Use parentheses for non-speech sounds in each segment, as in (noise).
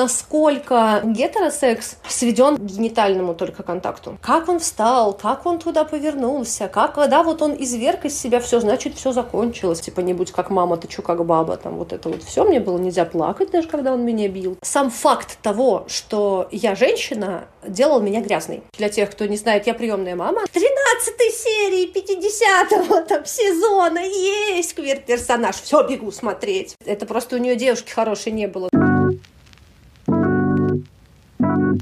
насколько гетеросекс сведен к генитальному только контакту. Как он встал, как он туда повернулся, как, когда вот он изверг из себя все, значит, все закончилось. Типа, не будь как мама, ты чё как баба, там вот это вот все. Мне было нельзя плакать даже, когда он меня бил. Сам факт того, что я женщина, делал меня грязной. Для тех, кто не знает, я приемная мама. 13 серии 50 там, сезона есть квир-персонаж. Все, бегу смотреть. Это просто у нее девушки хорошей не было. Всем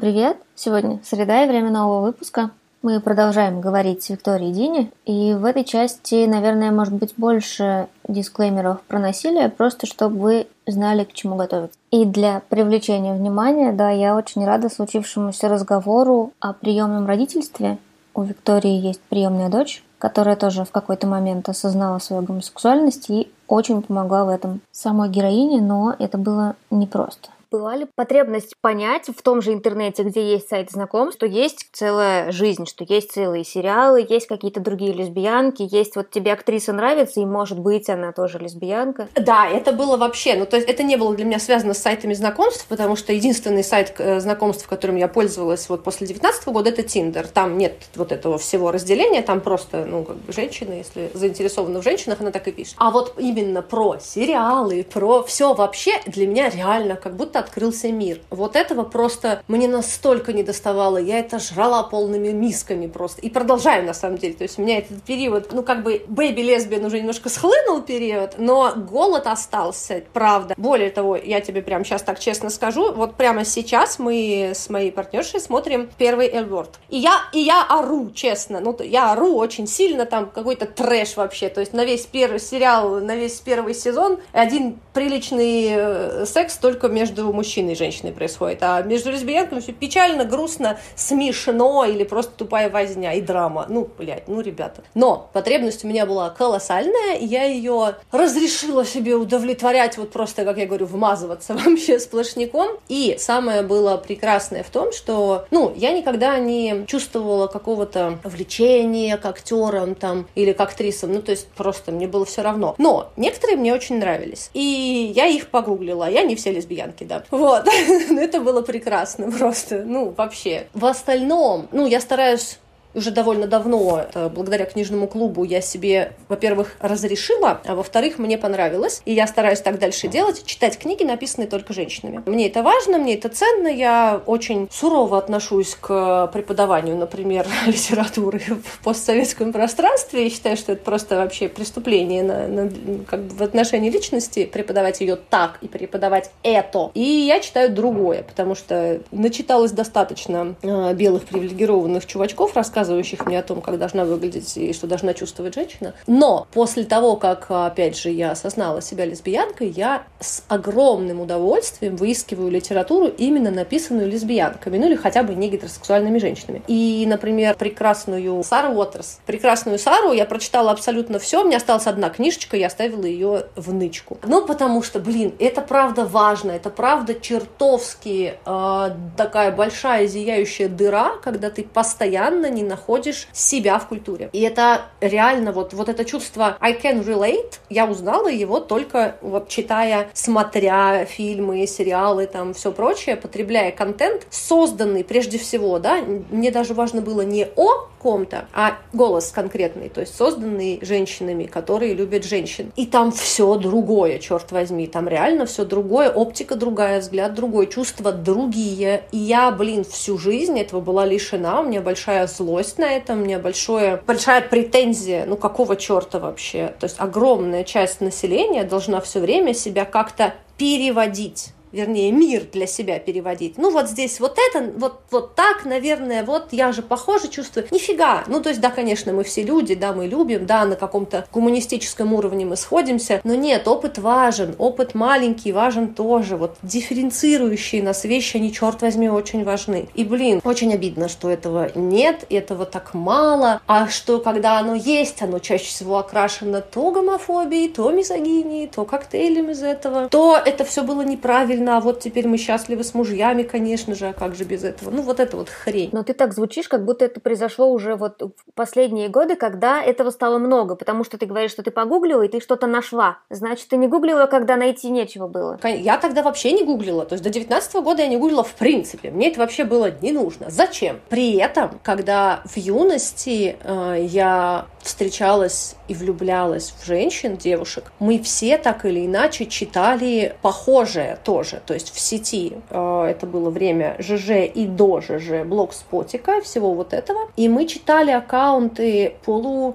привет! Сегодня среда и время нового выпуска. Мы продолжаем говорить с Викторией Дини, и в этой части, наверное, может быть больше дисклеймеров про насилие, просто чтобы вы знали, к чему готовиться. И для привлечения внимания, да, я очень рада случившемуся разговору о приемном родительстве. У Виктории есть приемная дочь, которая тоже в какой-то момент осознала свою гомосексуальность и очень помогла в этом самой героине, но это было непросто была потребность понять в том же интернете, где есть сайт знакомств, что есть целая жизнь, что есть целые сериалы, есть какие-то другие лесбиянки, есть вот тебе актриса нравится, и может быть она тоже лесбиянка. Да, это было вообще, ну то есть это не было для меня связано с сайтами знакомств, потому что единственный сайт э, знакомств, которым я пользовалась вот после 19 года, это Tinder. Там нет вот этого всего разделения, там просто, ну, как бы женщина, если заинтересована в женщинах, она так и пишет. А вот именно про сериалы, про все вообще для меня реально как будто открылся мир. Вот этого просто мне настолько не доставало. Я это жрала полными мисками просто. И продолжаю, на самом деле. То есть у меня этот период, ну, как бы, бэби-лесбиян уже немножко схлынул период, но голод остался, правда. Более того, я тебе прямо сейчас так честно скажу, вот прямо сейчас мы с моей партнершей смотрим первый Эльворд. И я, и я ору, честно. Ну, я ору очень сильно, там какой-то трэш вообще. То есть на весь первый сериал, на весь первый сезон один приличный э, секс только между мужчиной и женщиной происходит, а между лесбиянками все печально, грустно, смешно или просто тупая возня и драма. Ну, блядь, ну, ребята. Но потребность у меня была колоссальная, и я ее разрешила себе удовлетворять, вот просто, как я говорю, вмазываться (laughs) вообще сплошняком. И самое было прекрасное в том, что, ну, я никогда не чувствовала какого-то влечения к актерам там или к актрисам, ну, то есть просто мне было все равно. Но некоторые мне очень нравились. И я их погуглила. Я не все лесбиянки, да. (laughs) Вот. Ну, это было прекрасно просто. Ну, вообще. В остальном, ну, я стараюсь уже довольно давно, благодаря книжному клубу, я себе, во-первых, разрешила, а во-вторых, мне понравилось. И я стараюсь так дальше делать, читать книги, написанные только женщинами. Мне это важно, мне это ценно. Я очень сурово отношусь к преподаванию, например, (laughs) литературы в постсоветском пространстве. И считаю, что это просто вообще преступление на, на, как бы в отношении личности, преподавать ее так и преподавать это. И я читаю другое, потому что начиталось достаточно э, белых привилегированных чувачков, рассказывать рассказывающих мне о том, как должна выглядеть и что должна чувствовать женщина. Но после того, как, опять же, я осознала себя лесбиянкой, я с огромным удовольствием выискиваю литературу, именно написанную лесбиянками, ну или хотя бы не гетеросексуальными женщинами. И, например, прекрасную Сару Уотерс. Прекрасную Сару я прочитала абсолютно все, у меня осталась одна книжечка, я оставила ее в нычку. Ну, потому что, блин, это правда важно, это правда чертовски э, такая большая зияющая дыра, когда ты постоянно не находишь себя в культуре. И это реально вот, вот это чувство I can relate, я узнала его только вот читая, смотря фильмы, сериалы, там все прочее, потребляя контент, созданный прежде всего, да, мне даже важно было не о ком-то, а голос конкретный, то есть созданный женщинами, которые любят женщин. И там все другое, черт возьми, там реально все другое, оптика другая, взгляд другой, чувства другие. И я, блин, всю жизнь этого была лишена, у меня большая злость на это, у меня большое, большая претензия, ну какого черта вообще? То есть огромная часть населения должна все время себя как-то переводить вернее, мир для себя переводить. Ну, вот здесь вот это, вот, вот так, наверное, вот я же похоже чувствую. Нифига. Ну, то есть, да, конечно, мы все люди, да, мы любим, да, на каком-то гуманистическом уровне мы сходимся, но нет, опыт важен, опыт маленький важен тоже. Вот дифференцирующие нас вещи, они, черт возьми, очень важны. И, блин, очень обидно, что этого нет, этого так мало, а что, когда оно есть, оно чаще всего окрашено то гомофобией, то мизогинией, то коктейлем из этого, то это все было неправильно, а вот теперь мы счастливы с мужьями, конечно же, а как же без этого? Ну, вот это вот хрень. Но ты так звучишь, как будто это произошло уже вот в последние годы, когда этого стало много, потому что ты говоришь, что ты погуглила, и ты что-то нашла. Значит, ты не гуглила, когда найти нечего было. Я тогда вообще не гуглила. То есть до 19 года я не гуглила в принципе. Мне это вообще было не нужно. Зачем? При этом, когда в юности э, я встречалась и влюблялась в женщин, девушек, мы все так или иначе читали похожее тоже. То есть в сети э, это было время ЖЖ и до ЖЖ, блогспотика, всего вот этого. И мы читали аккаунты полу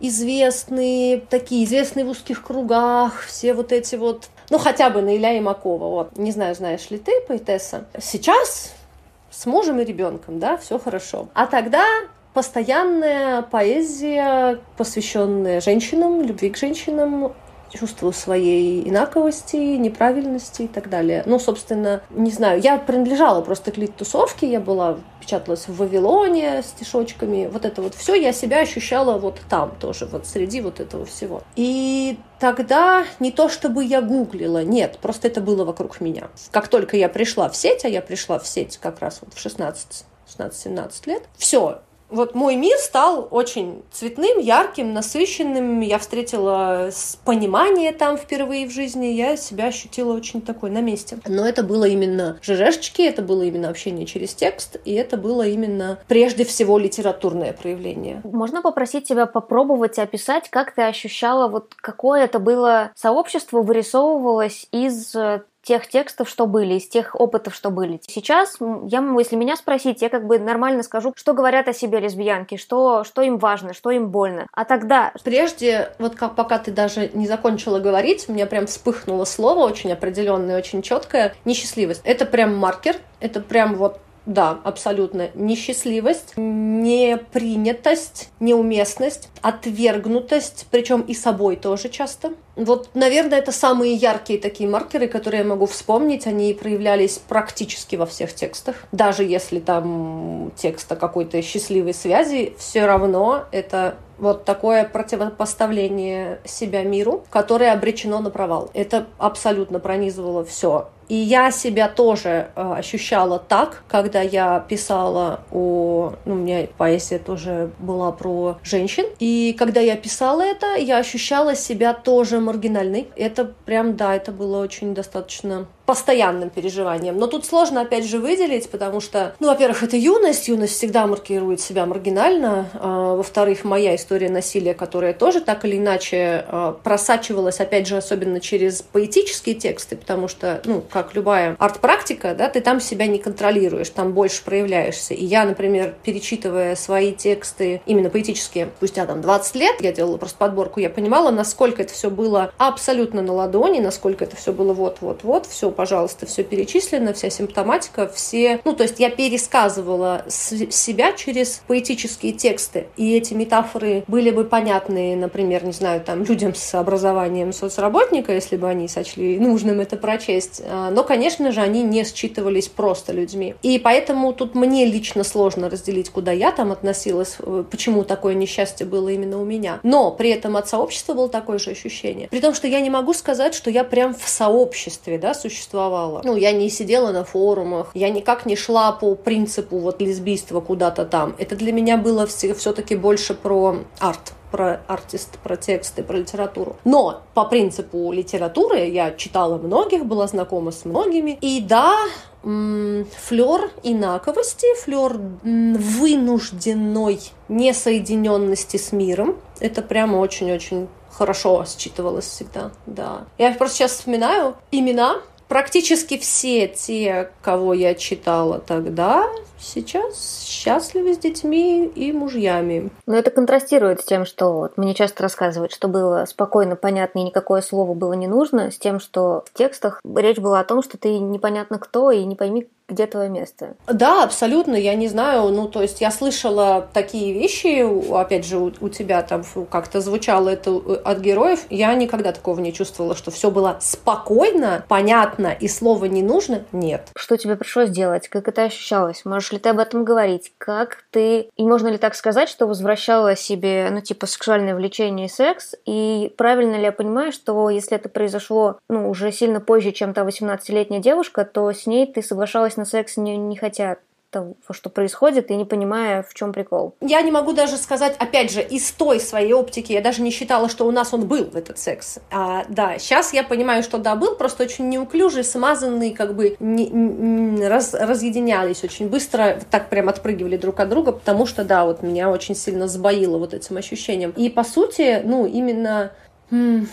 известные, такие известные в узких кругах, все вот эти вот, ну хотя бы на Илья Имакова, вот, не знаю, знаешь ли ты, поэтесса. Сейчас с мужем и ребенком, да, все хорошо. А тогда постоянная поэзия, посвященная женщинам, любви к женщинам, чувству своей инаковости, неправильности и так далее. Ну, собственно, не знаю, я принадлежала просто к лид-тусовке, я была, печаталась в Вавилоне стишочками, вот это вот все, я себя ощущала вот там тоже, вот среди вот этого всего. И тогда не то чтобы я гуглила, нет, просто это было вокруг меня. Как только я пришла в сеть, а я пришла в сеть как раз вот в 16 16-17 лет. Все, вот мой мир стал очень цветным, ярким, насыщенным. Я встретила понимание там впервые в жизни. Я себя ощутила очень такой на месте. Но это было именно ЖЖшечки, это было именно общение через текст, и это было именно прежде всего литературное проявление. Можно попросить тебя попробовать описать, как ты ощущала, вот какое это было сообщество вырисовывалось из э, тех текстов, что были, из тех опытов, что были. Сейчас, я, если меня спросить, я как бы нормально скажу, что говорят о себе лесбиянки, что, что им важно, что им больно. А тогда... Прежде, вот как, пока ты даже не закончила говорить, у меня прям вспыхнуло слово очень определенное, очень четкое. Несчастливость. Это прям маркер, это прям вот да, абсолютно. Несчастливость, непринятость, неуместность, отвергнутость, причем и собой тоже часто. Вот, наверное, это самые яркие такие маркеры, которые я могу вспомнить. Они проявлялись практически во всех текстах. Даже если там текст о какой-то счастливой связи, все равно это вот такое противопоставление себя миру, которое обречено на провал. Это абсолютно пронизывало все и я себя тоже э, ощущала так, когда я писала о... Ну, у меня поэзия тоже была про женщин. И когда я писала это, я ощущала себя тоже маргинальной. Это прям, да, это было очень достаточно постоянным переживанием. Но тут сложно, опять же, выделить, потому что, ну, во-первых, это юность, юность всегда маркирует себя маргинально, а, во-вторых, моя история насилия, которая тоже так или иначе а, просачивалась, опять же, особенно через поэтические тексты, потому что, ну, как любая арт-практика, да, ты там себя не контролируешь, там больше проявляешься. И я, например, перечитывая свои тексты, именно поэтические, спустя там 20 лет, я делала просто подборку, я понимала, насколько это все было абсолютно на ладони, насколько это все было вот-вот-вот, все пожалуйста, все перечислено, вся симптоматика, все... Ну, то есть я пересказывала себя через поэтические тексты, и эти метафоры были бы понятны, например, не знаю, там, людям с образованием соцработника, если бы они сочли нужным это прочесть. А, но, конечно же, они не считывались просто людьми. И поэтому тут мне лично сложно разделить, куда я там относилась, э, почему такое несчастье было именно у меня. Но при этом от сообщества было такое же ощущение. При том, что я не могу сказать, что я прям в сообществе, да, существую существовала. Ну, я не сидела на форумах, я никак не шла по принципу вот лесбийства куда-то там. Это для меня было все-таки больше про арт про артист, про тексты, про литературу. Но по принципу литературы я читала многих, была знакома с многими. И да, флер инаковости, флер вынужденной несоединенности с миром. Это прямо очень-очень хорошо считывалось всегда, да. Я просто сейчас вспоминаю имена, практически все те, кого я читала тогда, сейчас счастливы с детьми и мужьями. Но это контрастирует с тем, что вот мне часто рассказывают, что было спокойно, понятно и никакое слово было не нужно, с тем, что в текстах речь была о том, что ты непонятно кто и не пойми, где твое место? Да, абсолютно. Я не знаю, ну, то есть я слышала такие вещи, опять же, у, у тебя там как-то звучало это э, от героев. Я никогда такого не чувствовала, что все было спокойно, понятно и слова не нужно. Нет. Что тебе пришлось делать? Как это ощущалось? Можешь ли ты об этом говорить? Как ты... И можно ли так сказать, что возвращала себе, ну, типа, сексуальное влечение и секс? И правильно ли я понимаю, что если это произошло, ну, уже сильно позже, чем та 18-летняя девушка, то с ней ты соглашалась на секс не, не хотят того, что происходит, и не понимая, в чем прикол. Я не могу даже сказать, опять же, из той своей оптики, я даже не считала, что у нас он был, этот секс. А, да, сейчас я понимаю, что да, был, просто очень неуклюжий, смазанный, как бы не, не, раз, разъединялись очень быстро, так прям отпрыгивали друг от друга, потому что, да, вот меня очень сильно сбоило вот этим ощущением. И, по сути, ну, именно... М-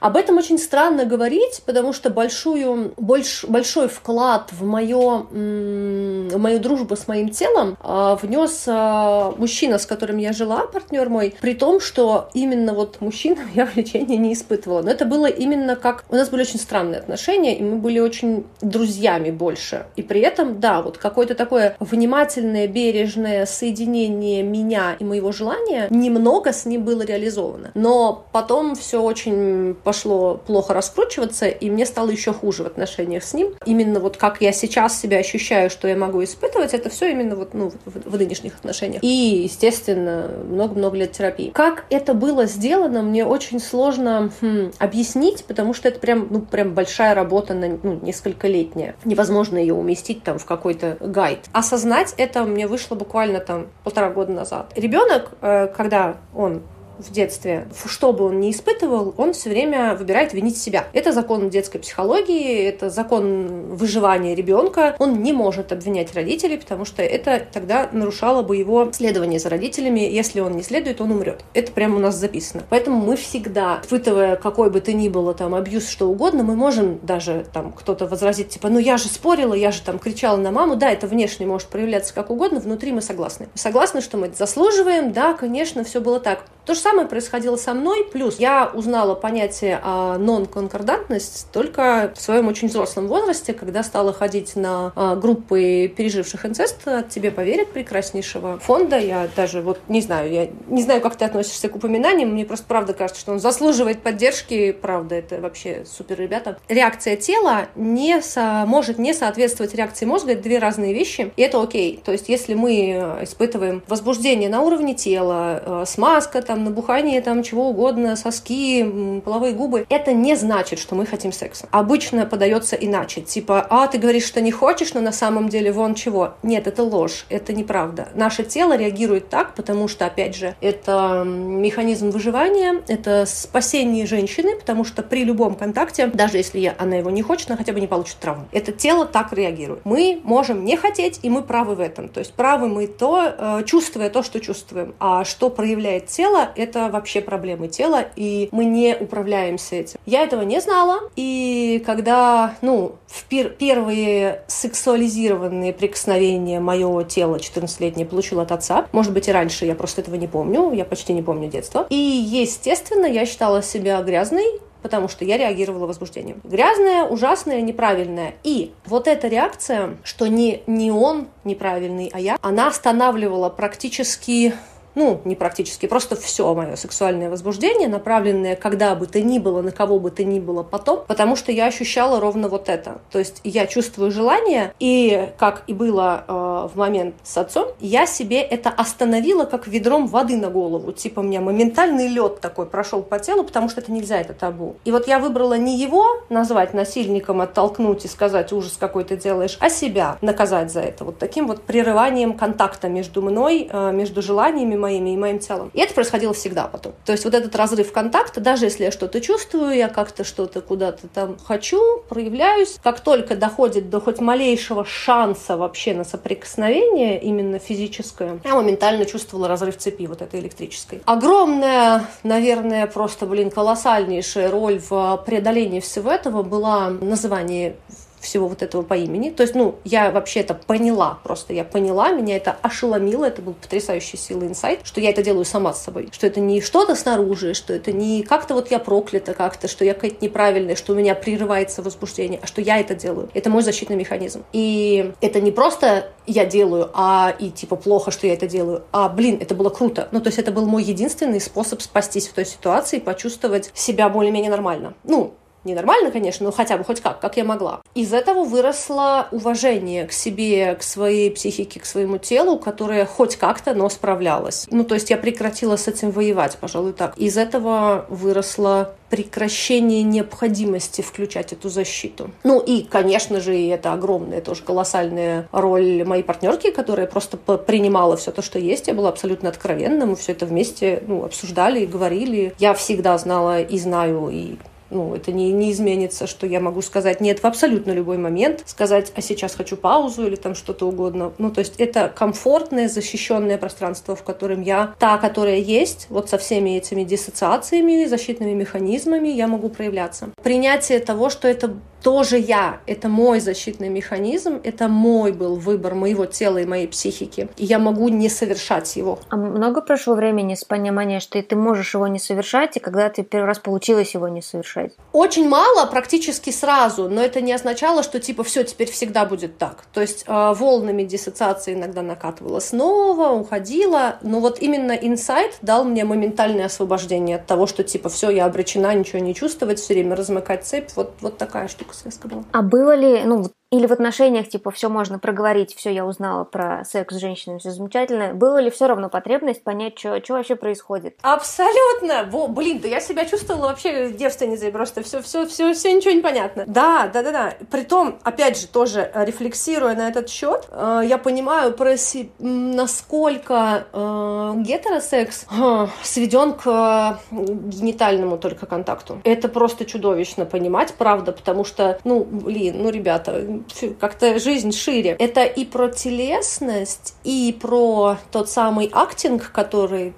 об этом очень странно говорить, потому что большую, больш, большой вклад в, моё, в мою дружбу с моим телом а, внес а, мужчина, с которым я жила, партнер мой, при том, что именно вот мужчина (laughs) я влечения не испытывала. Но это было именно как... У нас были очень странные отношения, и мы были очень друзьями больше. И при этом, да, вот какое-то такое внимательное, бережное соединение меня и моего желания немного с ним было реализовано. Но потом все очень пошло плохо раскручиваться, и мне стало еще хуже в отношениях с ним. Именно вот как я сейчас себя ощущаю, что я могу испытывать, это все именно вот, ну, в, в нынешних отношениях. И, естественно, много-много лет терапии. Как это было сделано, мне очень сложно хм, объяснить, потому что это прям, ну, прям большая работа на ну, несколько летняя. Невозможно ее уместить там в какой-то гайд. Осознать это мне вышло буквально там полтора года назад. Ребенок, э, когда он в детстве, что бы он ни испытывал, он все время выбирает винить себя. Это закон детской психологии, это закон выживания ребенка. Он не может обвинять родителей, потому что это тогда нарушало бы его следование за родителями. Если он не следует, он умрет. Это прямо у нас записано. Поэтому мы всегда, испытывая какой бы то ни было там абьюз, что угодно, мы можем даже там кто-то возразить, типа, ну я же спорила, я же там кричала на маму. Да, это внешне может проявляться как угодно, внутри мы согласны. Согласны, что мы заслуживаем, да, конечно, все было так. То же самое происходило со мной, плюс я узнала понятие а, нон-конкордантность только в своем очень взрослом возрасте, когда стала ходить на а, группы переживших инцест от тебе поверят прекраснейшего фонда. Я даже вот не знаю, я не знаю, как ты относишься к упоминаниям, мне просто правда кажется, что он заслуживает поддержки, правда, это вообще супер ребята. Реакция тела не со... может не соответствовать реакции мозга, это две разные вещи, и это окей. То есть если мы испытываем возбуждение на уровне тела, смазка там, там набухание там чего угодно, соски, половые губы, это не значит, что мы хотим секса. Обычно подается иначе, типа, а, ты говоришь, что не хочешь, но на самом деле вон чего. Нет, это ложь, это неправда. Наше тело реагирует так, потому что, опять же, это механизм выживания, это спасение женщины, потому что при любом контакте, даже если я, она его не хочет, она хотя бы не получит травму. Это тело так реагирует. Мы можем не хотеть, и мы правы в этом. То есть правы мы то, э, чувствуя то, что чувствуем. А что проявляет тело, это вообще проблемы тела, и мы не управляемся этим. Я этого не знала, и когда, ну, в пер первые сексуализированные прикосновения моего тела 14-летнее получила от отца, может быть и раньше, я просто этого не помню, я почти не помню детства, и, естественно, я считала себя грязной, потому что я реагировала возбуждением. Грязная, ужасная, неправильная. И вот эта реакция, что не, не он неправильный, а я, она останавливала практически ну, не практически, просто все мое сексуальное возбуждение, направленное когда бы то ни было, на кого бы то ни было потом, потому что я ощущала ровно вот это. То есть я чувствую желание, и как и было э, в момент с отцом, я себе это остановила как ведром воды на голову. Типа у меня моментальный лед такой прошел по телу, потому что это нельзя, это табу. И вот я выбрала не его назвать насильником, оттолкнуть и сказать ужас какой ты делаешь, а себя наказать за это. Вот таким вот прерыванием контакта между мной, э, между желаниями моими и моим телом. И это происходило всегда потом. То есть вот этот разрыв контакта, даже если я что-то чувствую, я как-то что-то куда-то там хочу, проявляюсь, как только доходит до хоть малейшего шанса вообще на соприкосновение, именно физическое, я моментально чувствовала разрыв цепи вот этой электрической. Огромная, наверное, просто, блин, колоссальнейшая роль в преодолении всего этого была называние всего вот этого по имени. То есть, ну, я вообще это поняла просто. Я поняла, меня это ошеломило. Это был потрясающий сила инсайт, что я это делаю сама с собой. Что это не что-то снаружи, что это не как-то вот я проклята как-то, что я какая-то неправильная, что у меня прерывается возбуждение, а что я это делаю. Это мой защитный механизм. И это не просто я делаю, а и типа плохо, что я это делаю, а блин, это было круто. Ну, то есть это был мой единственный способ спастись в той ситуации, почувствовать себя более-менее нормально. Ну, не нормально, конечно, но хотя бы хоть как, как я могла. Из этого выросло уважение к себе, к своей психике, к своему телу, которое хоть как-то, но справлялось. Ну, то есть я прекратила с этим воевать, пожалуй, так. Из этого выросло прекращение необходимости включать эту защиту. Ну и, конечно же, и это огромная, тоже колоссальная роль моей партнерки, которая просто принимала все то, что есть. Я была абсолютно откровенна, мы все это вместе ну, обсуждали и говорили. Я всегда знала и знаю, и ну, это не, не изменится, что я могу сказать нет в абсолютно любой момент, сказать, а сейчас хочу паузу или там что-то угодно. Ну, то есть это комфортное, защищенное пространство, в котором я та, которая есть, вот со всеми этими диссоциациями, защитными механизмами я могу проявляться. Принятие того, что это тоже я, это мой защитный механизм, это мой был выбор моего тела и моей психики, и я могу не совершать его. А много прошло времени с понимания, что ты можешь его не совершать, и когда ты первый раз получилось его не совершать? Очень мало, практически сразу, но это не означало, что типа все теперь всегда будет так. То есть э, волнами диссоциации иногда накатывала снова, уходила, но вот именно инсайт дал мне моментальное освобождение от того, что типа все, я обречена ничего не чувствовать, все время размыкать цепь, вот, вот такая штука связка была. А было ли, ну, или в отношениях, типа, все можно проговорить, все я узнала про секс с женщинами, все замечательно. Было ли все равно потребность понять, что вообще происходит? Абсолютно! Во, блин, да я себя чувствовала вообще девственницей, просто все, все, все, все ничего не понятно. Да, да, да, да. Притом, опять же, тоже э, рефлексируя на этот счет, э, я понимаю про си... насколько э, гетеросекс э, сведен к э, генитальному только контакту. Это просто чудовищно понимать, правда, потому что, ну, блин, ну, ребята, как-то жизнь шире. Это и про телесность, и про тот самый актинг, который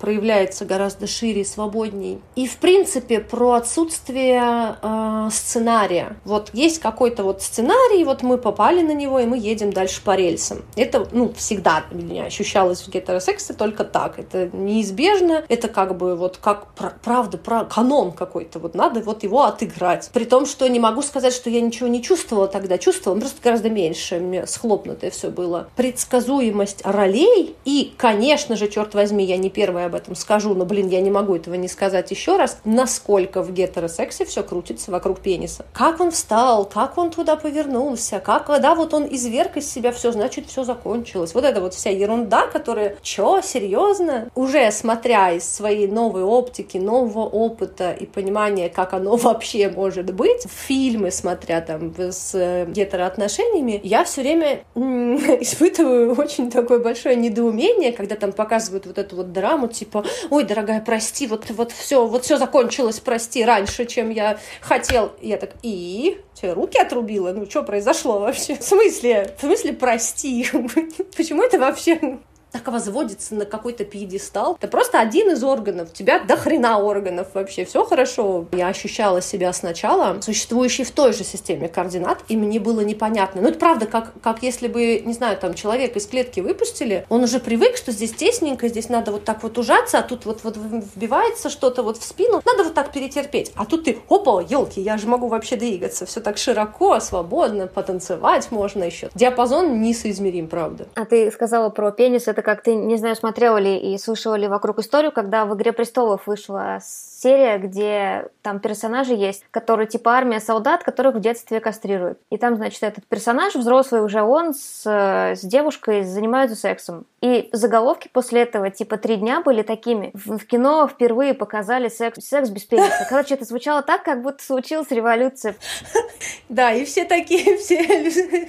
проявляется гораздо шире и свободней. И, в принципе, про отсутствие э, сценария. Вот есть какой-то вот сценарий, вот мы попали на него, и мы едем дальше по рельсам. Это, ну, всегда меня ощущалось в гетеросексе только так. Это неизбежно, это как бы вот как правда, про канон какой-то, вот надо вот его отыграть. При том, что не могу сказать, что я ничего не чувствовала тогда, чувствовала, просто гораздо меньше, мне схлопнутое все было. Предсказуемость ролей и, конечно же, черт возьми, я не первая об этом скажу, но, блин, я не могу этого не сказать еще раз, насколько в гетеросексе все крутится вокруг пениса. Как он встал, как он туда повернулся, как, да, вот он изверг из себя все, значит, все закончилось. Вот это вот вся ерунда, которая, чё, серьезно? Уже смотря из своей новой оптики, нового опыта и понимания, как оно (laughs) вообще может быть, фильмы смотря там с э, гетероотношениями, я все время (laughs) испытываю очень такое большое недоумение, когда там показывают вот эту вот драму, типа, ой, дорогая, прости, вот, вот все, вот все закончилось, прости, раньше, чем я хотел. Я так, и? Тебе руки отрубила? Ну, что произошло вообще? В смысле? В смысле, прости? (laughs) Почему это вообще так возводится на какой-то пьедестал. Это просто один из органов. У тебя до хрена органов вообще. Все хорошо. Я ощущала себя сначала существующей в той же системе координат, и мне было непонятно. Ну, это правда, как, как если бы, не знаю, там человек из клетки выпустили, он уже привык, что здесь тесненько, здесь надо вот так вот ужаться, а тут вот, вот вбивается что-то вот в спину, надо вот так перетерпеть. А тут ты, опа, елки, я же могу вообще двигаться. Все так широко, свободно, потанцевать можно еще. Диапазон несоизмерим, правда. А ты сказала про пенис, это как ты, не знаю, смотрела ли и слышала ли вокруг историю, когда в «Игре престолов» вышла серия, где там персонажи есть, которые типа армия солдат, которых в детстве кастрируют. И там, значит, этот персонаж, взрослый уже он, с, с девушкой занимаются сексом. И заголовки после этого, типа, три дня были такими. В, в кино впервые показали секс, секс без пениса. Короче, это звучало так, как будто случилась революция. Да, и все такие, (laughs) все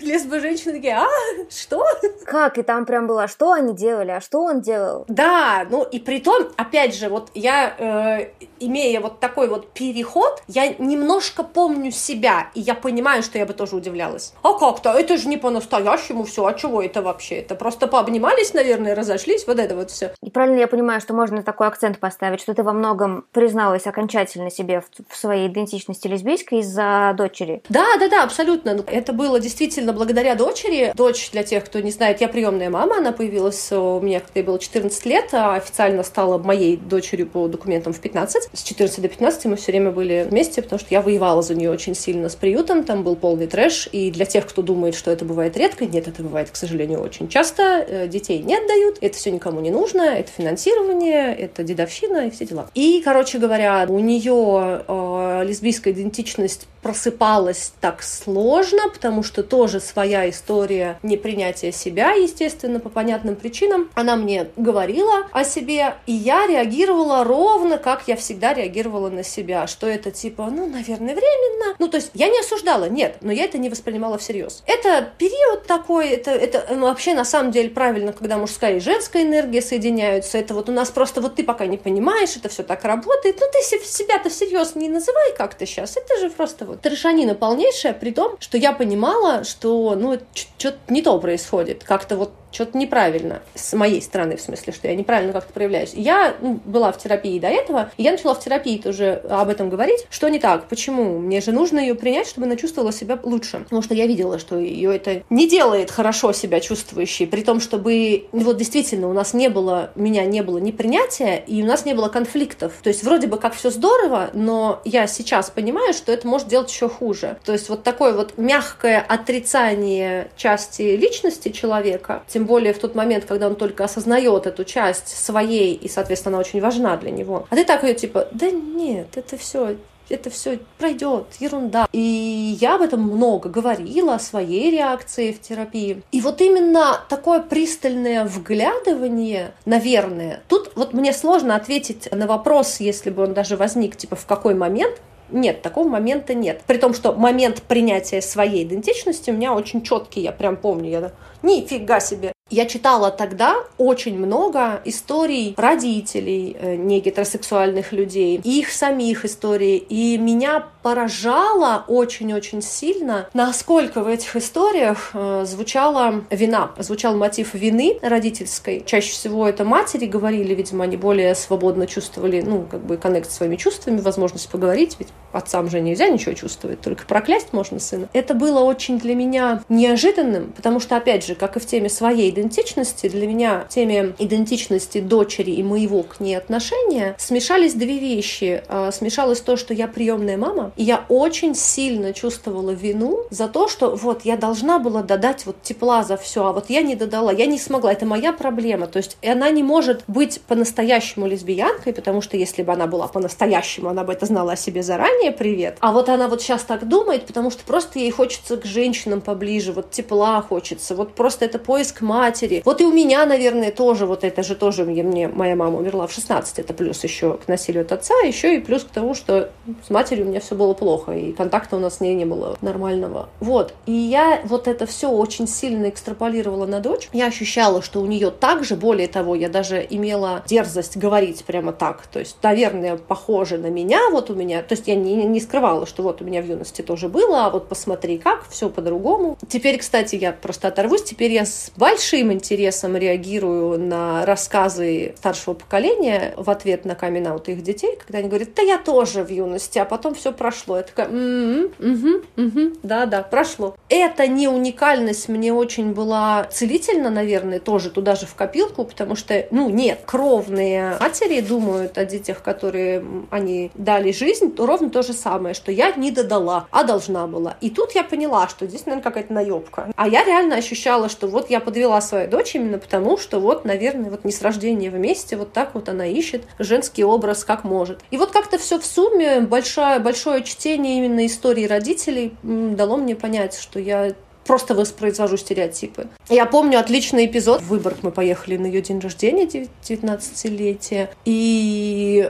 лесбо-женщины такие, а, что? Как? И там прям было, а что они делали, а что он делал? Да, ну и при том, опять же, вот я э, имея вот такой вот переход, я немножко помню себя, и я понимаю, что я бы тоже удивлялась. А как-то? Это же не по-настоящему все. А чего это вообще? Это просто пообнимались, наверное, разошлись, вот это вот все. И правильно я понимаю, что можно такой акцент поставить, что ты во многом призналась окончательно себе в, в своей идентичности лесбийской из-за дочери? Да, да, да, абсолютно. Это было действительно благодаря дочери. Дочь, для тех, кто не знает, я приемная мама, она появилась у меня, когда ей было 14 лет, а официально стала моей дочерью по документам в 15. С 14 до 15 мы все время были вместе, потому что я воевала за нее очень сильно с приютом, там был полный трэш, и для тех, кто думает, что это бывает редко, нет, это бывает, к сожалению, очень часто, э, детей не отдают, это все никому не нужно, это финансирование, это дедовщина и все дела. И, короче говоря, у нее э, лесбийская идентичность просыпалась так сложно, потому что тоже своя история непринятия себя, естественно, по понятным причинам. Она мне говорила о себе, и я реагировала ровно, как я всегда реагировала на себя, что это типа, ну, наверное, временно. Ну, то есть я не осуждала, нет, но я это не воспринимала всерьез. Это период такой, это, это ну, вообще на самом деле правильно, когда мужская и женская энергия соединяются. Это вот у нас просто вот ты пока не понимаешь, это все так работает. Ну, ты себя-то всерьез не называй как-то сейчас. Это же просто вот трешанина полнейшая, при том, что я понимала, что, ну, что-то не то происходит. Как-то вот что-то неправильно. С моей стороны, в смысле, что я неправильно как-то проявляюсь. Я ну, была в терапии до этого, и я начала в терапии тоже об этом говорить, что не так, почему, мне же нужно ее принять, чтобы она чувствовала себя лучше, потому что я видела, что ее это не делает хорошо себя чувствующей, при том, чтобы, вот действительно, у нас не было, меня не было ни принятия, и у нас не было конфликтов, то есть вроде бы как все здорово, но я сейчас понимаю, что это может делать еще хуже, то есть вот такое вот мягкое отрицание части личности человека, тем тем более в тот момент, когда он только осознает эту часть своей, и, соответственно, она очень важна для него. А ты так ее типа, да нет, это все это все пройдет, ерунда. И я об этом много говорила, о своей реакции в терапии. И вот именно такое пристальное вглядывание, наверное, тут вот мне сложно ответить на вопрос, если бы он даже возник, типа, в какой момент, нет, такого момента нет. При том, что момент принятия своей идентичности у меня очень четкий, я прям помню, я нифига себе. Я читала тогда очень много историй родителей э, негетеросексуальных людей, их самих историй, и меня поражало очень-очень сильно, насколько в этих историях э, звучала вина, звучал мотив вины родительской. Чаще всего это матери говорили, видимо, они более свободно чувствовали, ну, как бы коннект с своими чувствами, возможность поговорить, ведь отцам же нельзя ничего чувствовать, только проклясть можно сына. Это было очень для меня неожиданным, потому что, опять же, как и в теме своей идентичности, для меня в теме идентичности дочери и моего к ней отношения смешались две вещи. А, смешалось то, что я приемная мама, и я очень сильно чувствовала вину за то, что вот я должна была додать вот тепла за все, а вот я не додала, я не смогла, это моя проблема. То есть она не может быть по-настоящему лесбиянкой, потому что если бы она была по-настоящему, она бы это знала о себе заранее, привет. А вот она вот сейчас так думает, потому что просто ей хочется к женщинам поближе, вот тепла хочется, вот просто это поиск матери. Вот и у меня, наверное, тоже вот это же тоже мне, моя мама умерла в 16, это плюс еще к насилию от отца, еще и плюс к тому, что с матерью у меня все было плохо, и контакта у нас с ней не было нормального. Вот. И я вот это все очень сильно экстраполировала на дочь. Я ощущала, что у нее также, более того, я даже имела дерзость говорить прямо так. То есть, наверное, похоже на меня, вот у меня, то есть я не не, скрывала, что вот у меня в юности тоже было, а вот посмотри как, все по-другому. Теперь, кстати, я просто оторвусь, теперь я с большим интересом реагирую на рассказы старшего поколения в ответ на камин их детей, когда они говорят, да я тоже в юности, а потом все прошло. Я такая, угу, угу, да-да, прошло. Эта не уникальность мне очень была целительна, наверное, тоже туда же в копилку, потому что, ну, нет, кровные матери думают о детях, которые они дали жизнь, ровно то же самое, что я не додала, а должна была. И тут я поняла, что здесь, наверное, какая-то наебка. А я реально ощущала, что вот я подвела свою дочь именно потому, что вот, наверное, вот не с рождения вместе, вот так вот она ищет женский образ как может. И вот как-то все в сумме, большое, большое чтение именно истории родителей дало мне понять, что я просто воспроизвожу стереотипы. Я помню отличный эпизод. В Выборг мы поехали на ее день рождения, 19-летие. И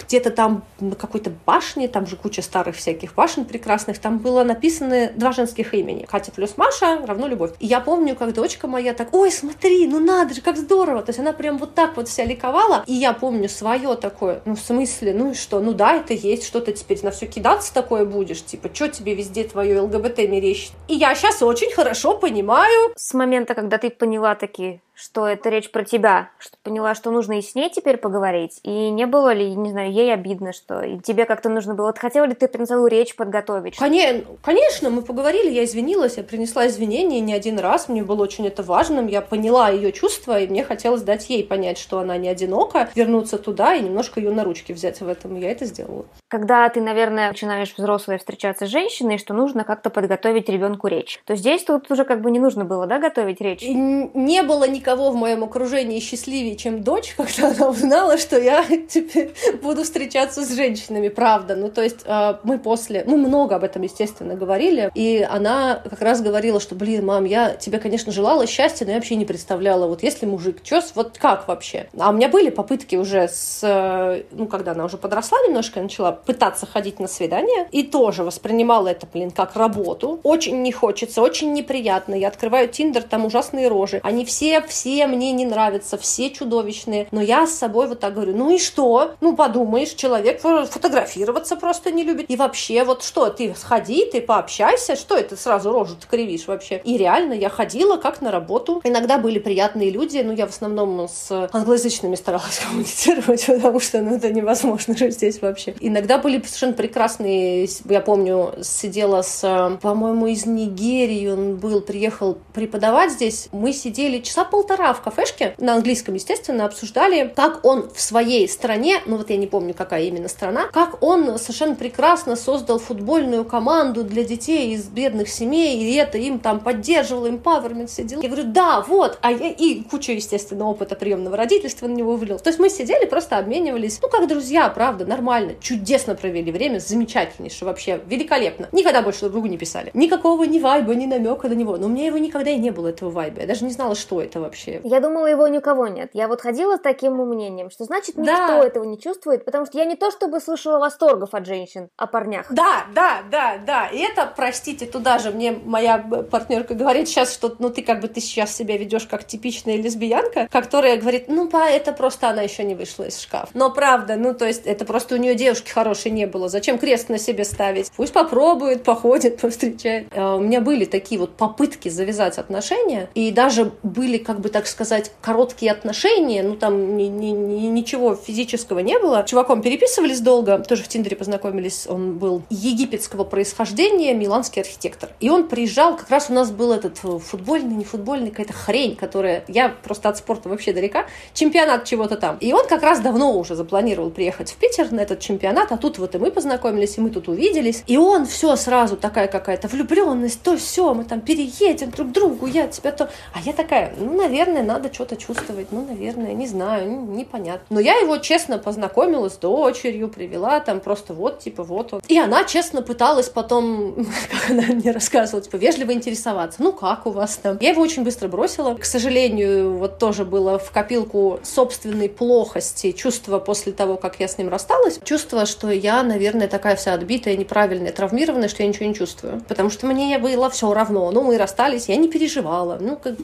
где-то там на какой-то башне, там же куча старых всяких башен прекрасных, там было написано два женских имени. Катя плюс Маша равно любовь. И я помню, как дочка моя так, ой, смотри, ну надо же, как здорово. То есть она прям вот так вот вся ликовала. И я помню свое такое, ну в смысле, ну и что, ну да, это есть, что ты теперь на все кидаться такое будешь, типа, что тебе везде твое ЛГБТ мерещит. И я сейчас очень хорошо понимаю. С момента, когда ты поняла такие, что это речь про тебя, что поняла, что нужно и с ней теперь поговорить, и не было ли, не знаю, ей обидно, что и тебе как-то нужно было, вот хотела ли ты целую речь подготовить? Конечно, конечно, мы поговорили, я извинилась, я принесла извинения не один раз, мне было очень это важным, я поняла ее чувства, и мне хотелось дать ей понять, что она не одинока, вернуться туда и немножко ее на ручки взять в этом, и я это сделала. Когда ты, наверное, начинаешь взрослой встречаться с женщиной, что нужно как-то подготовить ребенку речь, то здесь тут уже как бы не нужно было, да, готовить речь? И не было никакого никого в моем окружении счастливее, чем дочь, когда она узнала, что я (laughs) теперь буду встречаться с женщинами, правда. Ну, то есть э, мы после, ну, много об этом, естественно, говорили, и она как раз говорила, что, блин, мам, я тебе, конечно, желала счастья, но я вообще не представляла, вот если мужик, чё, вот как вообще? А у меня были попытки уже с, ну, когда она уже подросла немножко, начала пытаться ходить на свидания, и тоже воспринимала это, блин, как работу. Очень не хочется, очень неприятно. Я открываю Тиндер, там ужасные рожи. Они все, все мне не нравятся, все чудовищные, но я с собой вот так говорю, ну и что? Ну подумаешь, человек фотографироваться просто не любит. И вообще, вот что, ты сходи, ты пообщайся, что это сразу рожу ты кривишь вообще? И реально я ходила как на работу. Иногда были приятные люди, но я в основном с англоязычными старалась (laughs) коммуницировать, потому что ну, это невозможно же здесь вообще. Иногда были совершенно прекрасные, я помню, сидела с, по-моему, из Нигерии, он был, приехал преподавать здесь, мы сидели часа полтора полтора в кафешке, на английском, естественно, обсуждали, как он в своей стране, ну вот я не помню, какая именно страна, как он совершенно прекрасно создал футбольную команду для детей из бедных семей, и это им там поддерживало, empowerment, все дела. Я говорю, да, вот, а я, и куча, естественно, опыта приемного родительства на него вылил. То есть мы сидели, просто обменивались, ну, как друзья, правда, нормально, чудесно провели время, замечательнейше, вообще, великолепно. Никогда больше друг другу не писали. Никакого ни вайба, ни намека на него. Но у меня его никогда и не было, этого вайба. Я даже не знала, что это вообще вообще. Я думала, его ни у кого нет. Я вот ходила с таким мнением, что значит никто да. этого не чувствует, потому что я не то чтобы слышала восторгов от женщин, о парнях. Да, да, да, да. И это, простите, туда же мне моя партнерка говорит сейчас, что ну ты как бы ты сейчас себя ведешь как типичная лесбиянка, которая говорит, ну па, это просто она еще не вышла из шкафа. Но правда, ну то есть это просто у нее девушки хорошей не было. Зачем крест на себе ставить? Пусть попробует, походит, (laughs) повстречает. А, у меня были такие вот попытки завязать отношения, и даже были как бы бы так сказать, короткие отношения, ну там ни, ни, ни, ничего физического не было. Чуваком переписывались долго, тоже в Тиндере познакомились, он был египетского происхождения, миланский архитектор. И он приезжал, как раз у нас был этот футбольный, не футбольный, какая-то хрень, которая, я просто от спорта вообще далека, чемпионат чего-то там. И он как раз давно уже запланировал приехать в Питер на этот чемпионат, а тут вот и мы познакомились, и мы тут увиделись. И он все сразу такая какая-то влюбленность, то все, мы там переедем друг к другу, я тебя то... А я такая, ну, наверное, наверное, надо что-то чувствовать. Ну, наверное, не знаю, непонятно. Но я его честно познакомила с дочерью, привела там просто вот, типа, вот он. И она честно пыталась потом, (laughs) как она мне рассказывала, типа, вежливо интересоваться. Ну, как у вас там? Я его очень быстро бросила. К сожалению, вот тоже было в копилку собственной плохости, чувство после того, как я с ним рассталась. Чувство, что я, наверное, такая вся отбитая, неправильная, травмированная, что я ничего не чувствую. Потому что мне было все равно. Ну, мы расстались, я не переживала. Ну, как,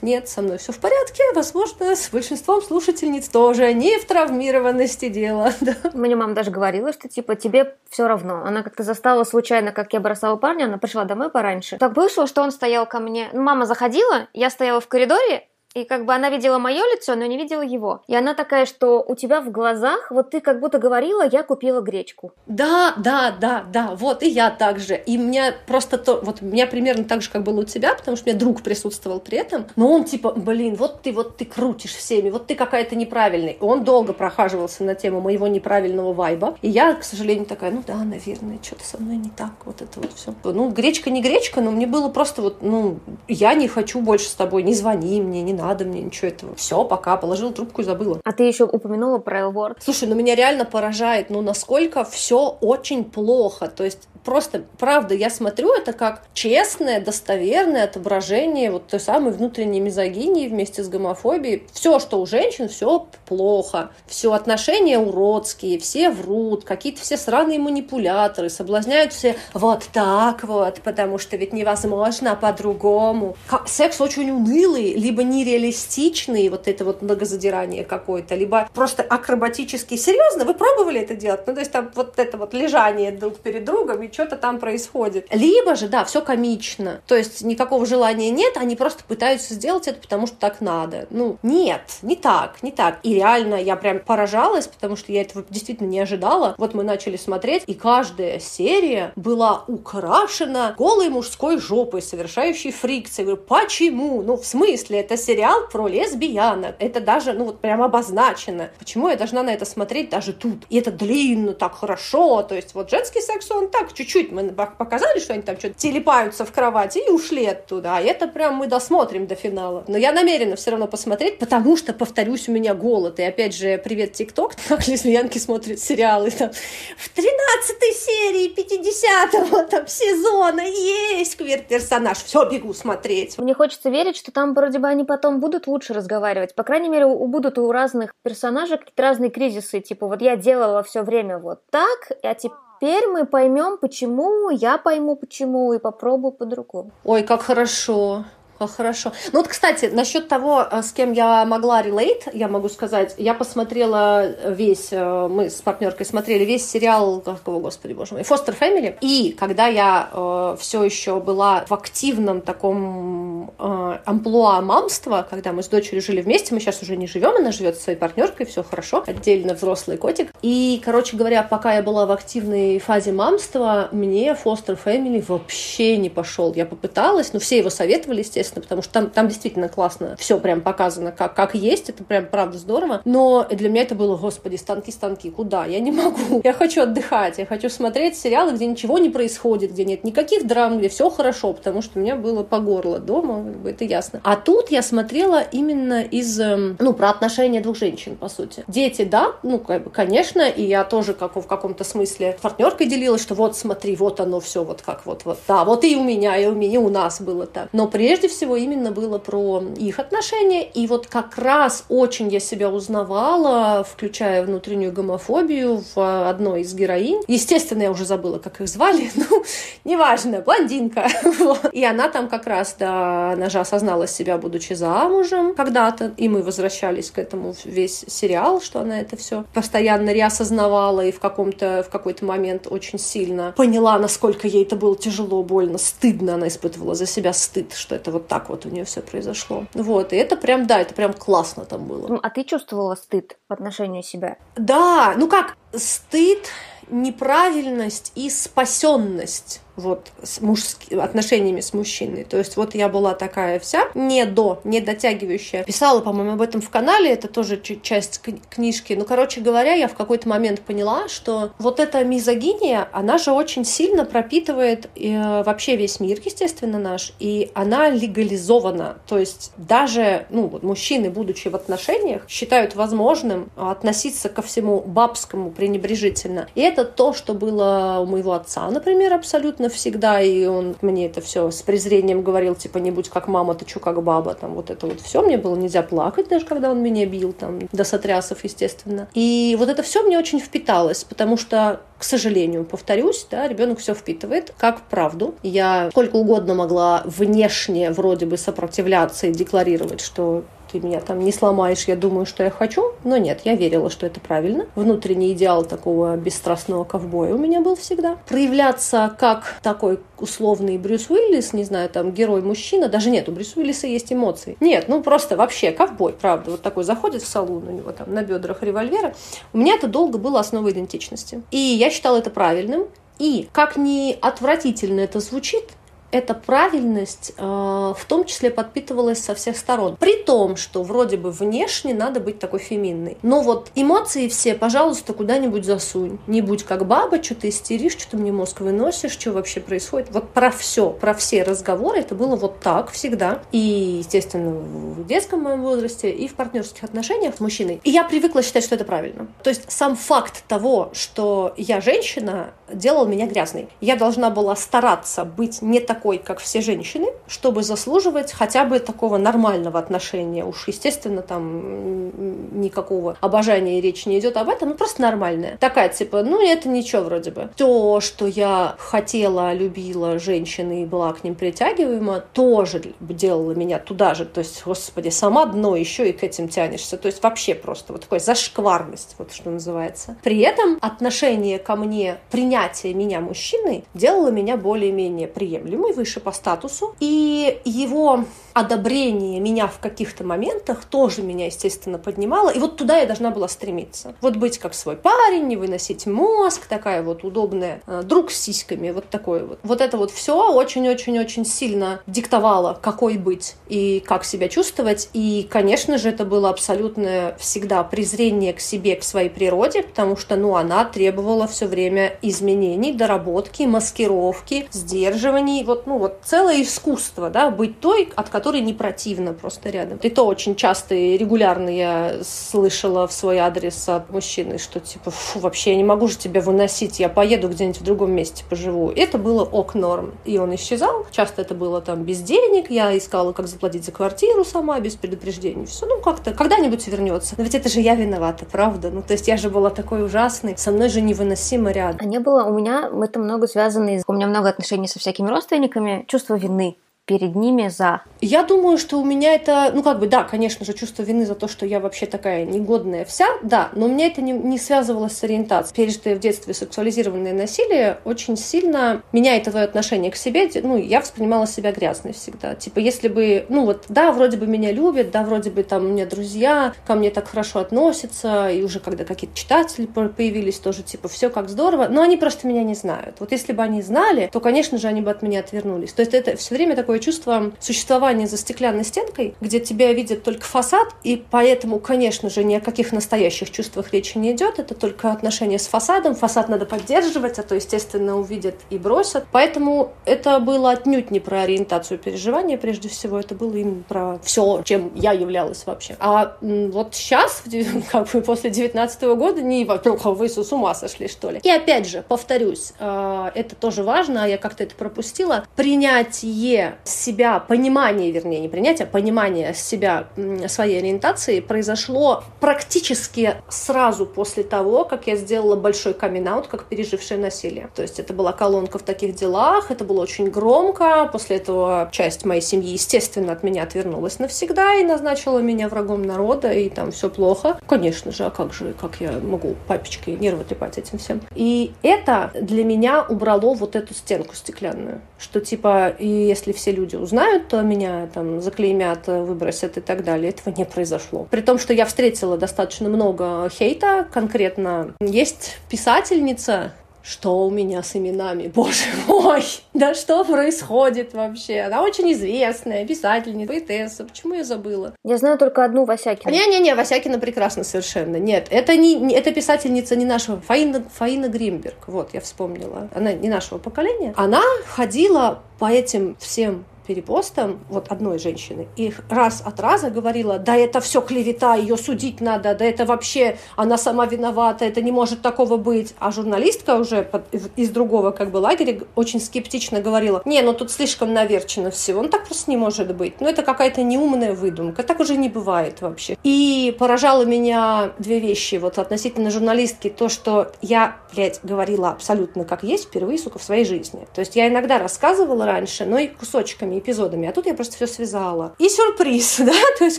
нет, со мной все в порядке. Возможно, с большинством слушательниц тоже. Не в травмированности дело. (laughs) Да. Мне мама даже говорила, что типа тебе все равно. Она как-то застала случайно, как я бросала парня, она пришла домой пораньше. Так вышло, что он стоял ко мне. Мама заходила, я стояла в коридоре, и как бы она видела мое лицо, но не видела его. И она такая, что у тебя в глазах, вот ты как будто говорила, я купила гречку. Да, да, да, да, вот, и я также. И меня просто то, вот у меня примерно так же, как было у тебя, потому что у меня друг присутствовал при этом, но он типа, блин, вот ты, вот ты крутишь всеми, вот ты какая-то неправильная. Он долго прохаживался на тему моего неправильного вайба. И я, к сожалению, такая, ну да, наверное, что-то со мной не так, вот это вот все. Ну, гречка не гречка, но мне было просто вот, ну, я не хочу больше с тобой, не звони мне, не надо надо мне ничего этого. Все, пока, положила трубку и забыла. А ты еще упомянула про Элворд. Слушай, ну меня реально поражает, ну насколько все очень плохо. То есть просто, правда, я смотрю это как честное, достоверное отображение вот той самой внутренней мизогинии вместе с гомофобией. Все, что у женщин, все плохо. Все отношения уродские, все врут, какие-то все сраные манипуляторы, соблазняют все вот так вот, потому что ведь невозможно по-другому. Секс очень унылый, либо нереалистичный, вот это вот многозадирание какое-то, либо просто акробатический. Серьезно, вы пробовали это делать? Ну, то есть там вот это вот лежание друг перед другом и что-то там происходит. Либо же, да, все комично. То есть никакого желания нет, они просто пытаются сделать это, потому что так надо. Ну, нет, не так, не так. И реально я прям поражалась, потому что я этого действительно не ожидала. Вот мы начали смотреть, и каждая серия была украшена голой мужской жопой, совершающей фрикции. Я говорю, почему? Ну, в смысле, это сериал про лесбиянок. Это даже, ну, вот прям обозначено. Почему я должна на это смотреть даже тут? И это длинно, так хорошо. То есть вот женский секс, он так, чуть чуть-чуть мы показали, что они там что-то телепаются в кровати и ушли оттуда. А это прям мы досмотрим до финала. Но я намерена все равно посмотреть, потому что, повторюсь, у меня голод. И опять же, привет, ТикТок, (laughs) как лесбиянки смотрят сериалы. Там, в 13 серии 50-го там, сезона есть квир-персонаж. Все, бегу смотреть. Мне хочется верить, что там вроде бы они потом будут лучше разговаривать. По крайней мере, у, будут у разных персонажей какие-то разные кризисы. Типа, вот я делала все время вот так, а теперь мы поймем, почему, я пойму, почему, и попробую по-другому. Ой, как хорошо. Хорошо. Ну вот, кстати, насчет того, э, с кем я могла релейт, я могу сказать, я посмотрела весь, э, мы с партнеркой смотрели весь сериал, какого, господи, боже мой, Foster Family. И когда я э, все еще была в активном таком э, амплуа мамства, когда мы с дочерью жили вместе, мы сейчас уже не живем, она живет со своей партнеркой, все хорошо, отдельно взрослый котик. И, короче говоря, пока я была в активной фазе мамства, мне Foster Family вообще не пошел. Я попыталась, но все его советовали, естественно, естественно, потому что там, там действительно классно все прям показано, как, как есть, это прям правда здорово. Но для меня это было, господи, станки, станки, куда? Я не могу. (laughs) Я хочу отдыхать, я хочу смотреть сериалы, где ничего не происходит, где нет никаких драм, где все хорошо, потому что у меня было по горло дома, это ясно. А тут я смотрела именно из, эм, ну, про отношения двух женщин, по сути. Дети, да, ну, как бы, конечно, и я тоже как в каком-то смысле партнеркой делилась, что вот смотри, вот оно все, вот как вот, вот, да, вот и у меня, и у меня, и у нас было так. Но прежде всего именно было про их отношения. И вот как раз очень я себя узнавала, включая внутреннюю гомофобию в одной из героинь. Естественно, я уже забыла, как их звали, (laughs) ну, неважно, блондинка. (laughs) И она там как раз, да, она же осознала себя, будучи замужем когда-то, и мы возвращались к этому весь сериал, что она это все постоянно реосознавала и в каком-то, в какой-то момент очень сильно поняла, насколько ей это было тяжело, больно, стыдно, она испытывала за себя стыд, что это вот вот так вот у нее все произошло. Вот, и это прям, да, это прям классно там было. Ну, а ты чувствовала стыд по отношению себя? Да, ну как, стыд, неправильность и спасенность вот с мужскими отношениями с мужчиной. То есть вот я была такая вся, не до, не дотягивающая. Писала, по-моему, об этом в канале, это тоже часть книжки. Ну, короче говоря, я в какой-то момент поняла, что вот эта мизогиния, она же очень сильно пропитывает э, вообще весь мир, естественно, наш, и она легализована. То есть даже, ну, вот мужчины, будучи в отношениях, считают возможным относиться ко всему бабскому пренебрежительно. И это то, что было у моего отца, например, абсолютно навсегда, и он мне это все с презрением говорил, типа, не будь как мама, ты чё как баба, там вот это вот все, мне было нельзя плакать даже, когда он меня бил, там, до сотрясов, естественно. И вот это все мне очень впиталось, потому что к сожалению, повторюсь, да, ребенок все впитывает как правду. Я сколько угодно могла внешне вроде бы сопротивляться и декларировать, что ты меня там не сломаешь, я думаю, что я хочу. Но нет, я верила, что это правильно. Внутренний идеал такого бесстрастного ковбоя у меня был всегда. Проявляться как такой условный Брюс Уиллис, не знаю, там, герой-мужчина, даже нет, у Брюса Уиллиса есть эмоции. Нет, ну просто вообще ковбой, правда, вот такой заходит в салон, у него там на бедрах револьвера. У меня это долго было основой идентичности. И я считала это правильным. И как ни отвратительно это звучит, эта правильность э, в том числе подпитывалась со всех сторон. При том, что вроде бы внешне надо быть такой феминной. Но вот эмоции все, пожалуйста, куда-нибудь засунь. Не будь как баба, что ты истеришь, что ты мне мозг выносишь, что вообще происходит. Вот про все, про все разговоры это было вот так всегда. И, естественно, в детском моем возрасте, и в партнерских отношениях с мужчиной. И я привыкла считать, что это правильно. То есть сам факт того, что я женщина, делал меня грязной. Я должна была стараться быть не такой, как все женщины, чтобы заслуживать хотя бы такого нормального отношения. Уж, естественно, там никакого обожания и речи не идет об этом, ну просто нормальная. Такая, типа, ну это ничего вроде бы. То, что я хотела, любила женщины и была к ним притягиваема, тоже делало меня туда же. То есть, господи, сама дно еще и к этим тянешься. То есть вообще просто вот такой зашкварность, вот что называется. При этом отношение ко мне, принятие меня мужчиной делало меня более-менее приемлемой, выше по статусу. И его одобрение меня в каких-то моментах тоже меня, естественно, поднимало. И вот туда я должна была стремиться. Вот быть как свой парень, не выносить мозг, такая вот удобная, э, друг с сиськами, вот такой вот. Вот это вот все очень-очень-очень сильно диктовало, какой быть и как себя чувствовать. И, конечно же, это было абсолютно всегда презрение к себе, к своей природе, потому что, ну, она требовала все время изменений, доработки, маскировки, сдерживаний. Вот, ну, вот целое искусство, да, быть той, от которой которой не противно просто рядом. И то очень часто и регулярно я слышала в свой адрес от мужчины, что типа, фу, вообще я не могу же тебя выносить, я поеду где-нибудь в другом месте поживу. Это было ок норм. И он исчезал. Часто это было там без денег, я искала, как заплатить за квартиру сама, без предупреждений. Все, ну как-то, когда-нибудь вернется. Но ведь это же я виновата, правда? Ну, то есть я же была такой ужасной, со мной же невыносимо рядом. А не было, у меня это много связано, у меня много отношений со всякими родственниками, чувство вины перед ними за? Я думаю, что у меня это, ну как бы, да, конечно же, чувство вины за то, что я вообще такая негодная вся, да, но у меня это не, не связывалось с ориентацией. Пережитое в детстве сексуализированное насилие очень сильно меняет твое отношение к себе. Ну, я воспринимала себя грязной всегда. Типа, если бы, ну вот, да, вроде бы меня любят, да, вроде бы там у меня друзья, ко мне так хорошо относятся, и уже когда какие-то читатели появились, тоже типа, все как здорово, но они просто меня не знают. Вот если бы они знали, то, конечно же, они бы от меня отвернулись. То есть это все время такое такое чувство существования за стеклянной стенкой, где тебя видят только фасад, и поэтому, конечно же, ни о каких настоящих чувствах речи не идет. Это только отношения с фасадом. Фасад надо поддерживать, а то, естественно, увидят и бросят. Поэтому это было отнюдь не про ориентацию переживания, прежде всего, это было именно про все, чем я являлась вообще. А вот сейчас, (laughs) как бы после 19 года, не вокруг вы с ума сошли, что ли. И опять же, повторюсь, а, это тоже важно, а я как-то это пропустила. Принятие себя, понимание, вернее, не принятие, а понимание себя, своей ориентации произошло практически сразу после того, как я сделала большой камин как пережившая насилие. То есть это была колонка в таких делах, это было очень громко. После этого часть моей семьи, естественно, от меня отвернулась навсегда и назначила меня врагом народа, и там все плохо. Конечно же, а как же, как я могу папечке нервы трепать этим всем? И это для меня убрало вот эту стенку стеклянную, что типа, и если все люди узнают, то меня там заклеймят, выбросят и так далее. Этого не произошло. При том, что я встретила достаточно много хейта. Конкретно есть писательница, что у меня с именами? (laughs) Боже мой! Да что происходит вообще? Она очень известная, писательница, поэтесса. Почему я забыла? Я знаю только одну Васякину. Не-не-не, Васякина прекрасно совершенно. Нет, это не это писательница не нашего. Фаина, Фаина Гримберг. Вот, я вспомнила. Она не нашего поколения. Она ходила по этим всем перепостом вот одной женщины и раз от раза говорила, да это все клевета, ее судить надо, да это вообще она сама виновата, это не может такого быть. А журналистка уже под, из другого как бы лагеря очень скептично говорила, не, ну тут слишком наверчено всего, ну так просто не может быть, ну это какая-то неумная выдумка, так уже не бывает вообще. И поражало меня две вещи вот относительно журналистки, то, что я, блядь, говорила абсолютно как есть впервые, сука, в своей жизни. То есть я иногда рассказывала раньше, но и кусочками отдельными эпизодами, а тут я просто все связала. И сюрприз, (laughs) да, то есть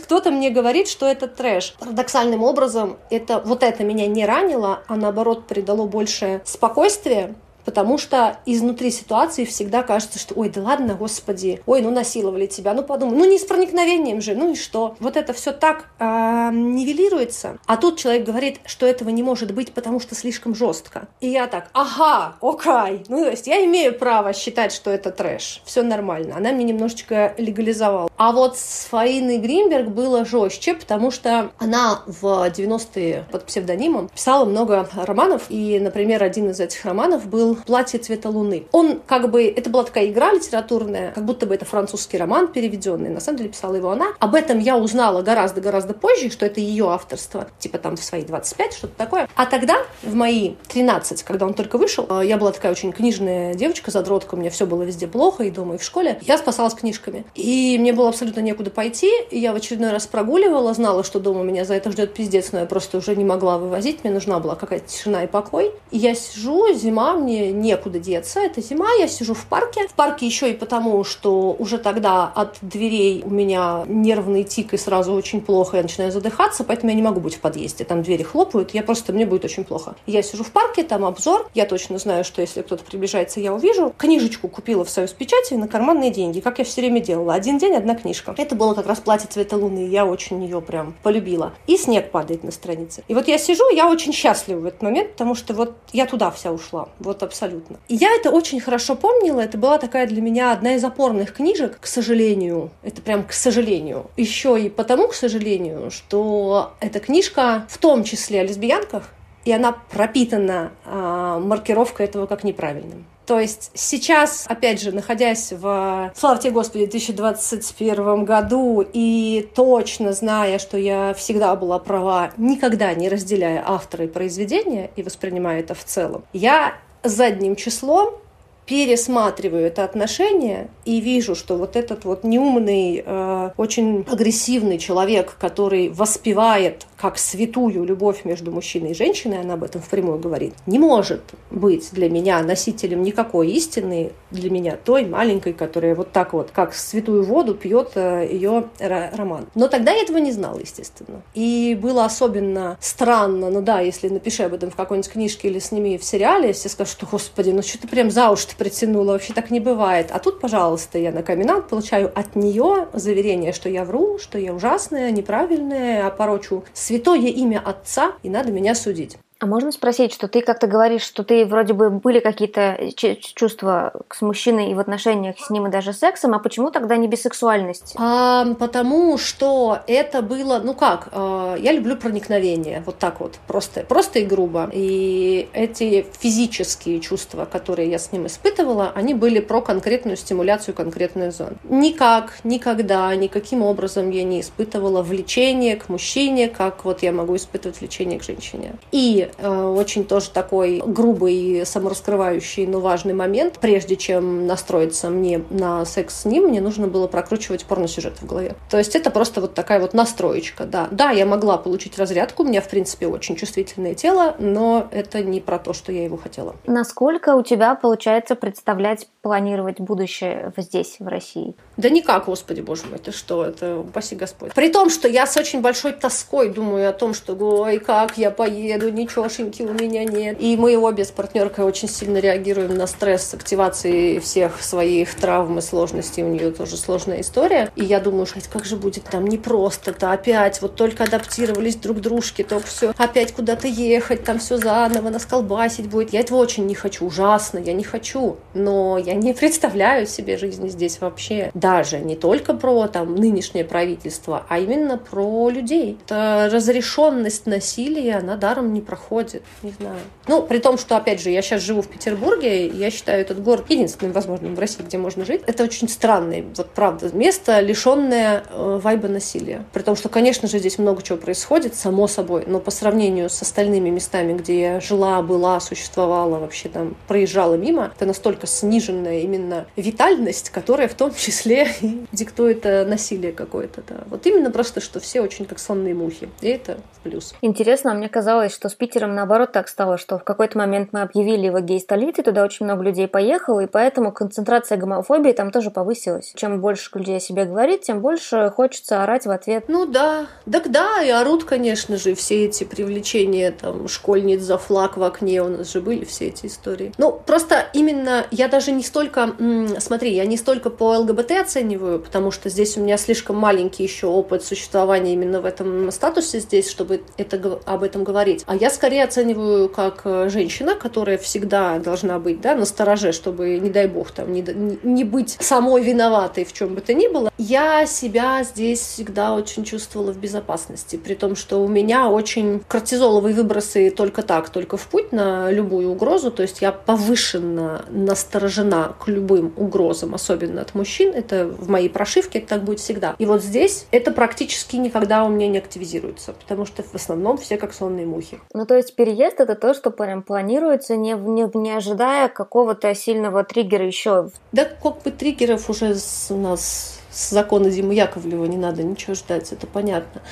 кто-то мне говорит, что это трэш. Парадоксальным образом, это вот это меня не ранило, а наоборот придало больше спокойствия, потому что изнутри ситуации всегда кажется, что ой, да ладно, господи, ой, ну насиловали тебя, ну подумай, ну не с проникновением же, ну и что? Вот это все так э, нивелируется, а тут человек говорит, что этого не может быть, потому что слишком жестко. И я так, ага, окей, ну то есть я имею право считать, что это трэш, все нормально. Она мне немножечко легализовала. А вот с Фаиной Гринберг было жестче, потому что она в 90-е под псевдонимом писала много романов, и, например, один из этих романов был «Платье цвета луны». Он как бы, это была такая игра литературная, как будто бы это французский роман переведенный. На самом деле писала его она. Об этом я узнала гораздо-гораздо позже, что это ее авторство, типа там в свои 25, что-то такое. А тогда, в мои 13, когда он только вышел, э, я была такая очень книжная девочка, задротка, у меня все было везде плохо, и дома, и в школе. Я спасалась книжками. И мне было абсолютно некуда пойти, и я в очередной раз прогуливала, знала, что дома меня за это ждет пиздец, но я просто уже не могла вывозить, мне нужна была какая-то тишина и покой. И я сижу, зима, мне некуда деться, это зима, я сижу в парке. В парке еще и потому, что уже тогда от дверей у меня нервный тик и сразу очень плохо, я начинаю задыхаться, поэтому я не могу быть в подъезде. Там двери хлопают, я просто, мне будет очень плохо. Я сижу в парке, там обзор, я точно знаю, что если кто-то приближается, я увижу. Книжечку купила в союз печати на карманные деньги, как я все время делала. Один день, одна книжка. Это было как раз платье цвета луны, я очень ее прям полюбила. И снег падает на странице. И вот я сижу, я очень счастлива в этот момент, потому что вот я туда вся ушла, вот абсолютно. И я это очень хорошо помнила, это была такая для меня одна из опорных книжек, к сожалению, это прям к сожалению. Еще и потому, к сожалению, что эта книжка в том числе о лесбиянках, и она пропитана э, маркировкой этого как неправильным. То есть сейчас, опять же, находясь в, слава тебе Господи, 2021 году и точно зная, что я всегда была права, никогда не разделяя автора и произведения и воспринимая это в целом, я задним числом пересматриваю это отношение и вижу, что вот этот вот неумный, э, очень агрессивный человек, который воспевает как святую любовь между мужчиной и женщиной, она об этом впрямую говорит, не может быть для меня носителем никакой истины, для меня той маленькой, которая вот так вот, как святую воду, пьет э, ее роман. Но тогда я этого не знала, естественно. И было особенно странно, ну да, если напиши об этом в какой-нибудь книжке или сними в сериале, все скажут, что, господи, ну что ты прям за уши притянула, вообще так не бывает. А тут, пожалуйста, я на камин получаю от нее заверение, что я вру, что я ужасная, неправильная, опорочу святое имя Отца, и надо меня судить. А можно спросить, что ты как-то говоришь, что ты вроде бы были какие-то чувства с мужчиной и в отношениях с ним и даже сексом, а почему тогда не бисексуальность? А, потому что это было, ну как, э, я люблю проникновение, вот так вот, просто, просто и грубо. И эти физические чувства, которые я с ним испытывала, они были про конкретную стимуляцию конкретных зон. Никак, никогда, никаким образом я не испытывала влечение к мужчине, как вот я могу испытывать влечение к женщине. И Э, очень тоже такой грубый, самораскрывающий, но важный момент. Прежде чем настроиться мне на секс с ним, мне нужно было прокручивать порносюжет в голове. То есть это просто вот такая вот настроечка, да. Да, я могла получить разрядку, у меня, в принципе, очень чувствительное тело, но это не про то, что я его хотела. Насколько у тебя получается представлять, планировать будущее здесь, в России? Да никак, господи, боже мой, ты что, это упаси Господь. При том, что я с очень большой тоской думаю о том, что, ой, как я поеду, ничего ничегошеньки у меня нет. И мы обе с партнеркой очень сильно реагируем на стресс с активацией всех своих травм и сложностей. У нее тоже сложная история. И я думаю, что как же будет там непросто-то опять. Вот только адаптировались друг к дружке, только все опять куда-то ехать, там все заново, нас колбасить будет. Я этого очень не хочу, ужасно, я не хочу. Но я не (laughs) представляю себе жизни здесь вообще. Даже не только про там нынешнее правительство, а именно про людей. Это разрешенность насилия, она даром не проходит не знаю. Ну, при том, что, опять же, я сейчас живу в Петербурге, я считаю этот город единственным возможным в России, где можно жить. Это очень странное, вот правда, место, лишенное э, вайба насилия. При том, что, конечно же, здесь много чего происходит, само собой, но по сравнению с остальными местами, где я жила, была, существовала, вообще там проезжала мимо, это настолько сниженная именно витальность, которая в том (laughs) числе и (laughs) диктует э, насилие какое-то. Да. Вот именно просто, что все очень как сонные мухи. И это плюс. Интересно, а мне казалось, что с Питером наоборот так стало, что в какой-то момент мы объявили его гей-столицей, туда очень много людей поехало, и поэтому концентрация гомофобии там тоже повысилась. Чем больше людей о себе говорит, тем больше хочется орать в ответ. Ну да, так да, и орут, конечно же, все эти привлечения там школьниц за флаг в окне, у нас же были все эти истории. Ну, просто именно я даже не столько, смотри, я не столько по ЛГБТ оцениваю, потому что здесь у меня слишком маленький еще опыт существования именно в этом статусе здесь, чтобы это, об этом говорить. А я скорее оцениваю как э, женщина, которая всегда должна быть да, на стороже, чтобы, не дай бог, там, не, не быть самой виноватой в чем бы то ни было. Я себя здесь всегда очень чувствовала в безопасности, при том, что у меня очень кортизоловые выбросы только так, только в путь на любую угрозу, то есть я повышенно насторожена к любым угрозам, особенно от мужчин, это в моей прошивке, это так будет всегда. И вот здесь это практически никогда у меня не активизируется, потому что в основном все как сонные мухи. Ну, то есть переезд это то, что прям планируется, не, не, не ожидая какого-то сильного триггера еще. Да, как бы триггеров уже у нас с закона Зимы Яковлева не надо ничего ждать, это понятно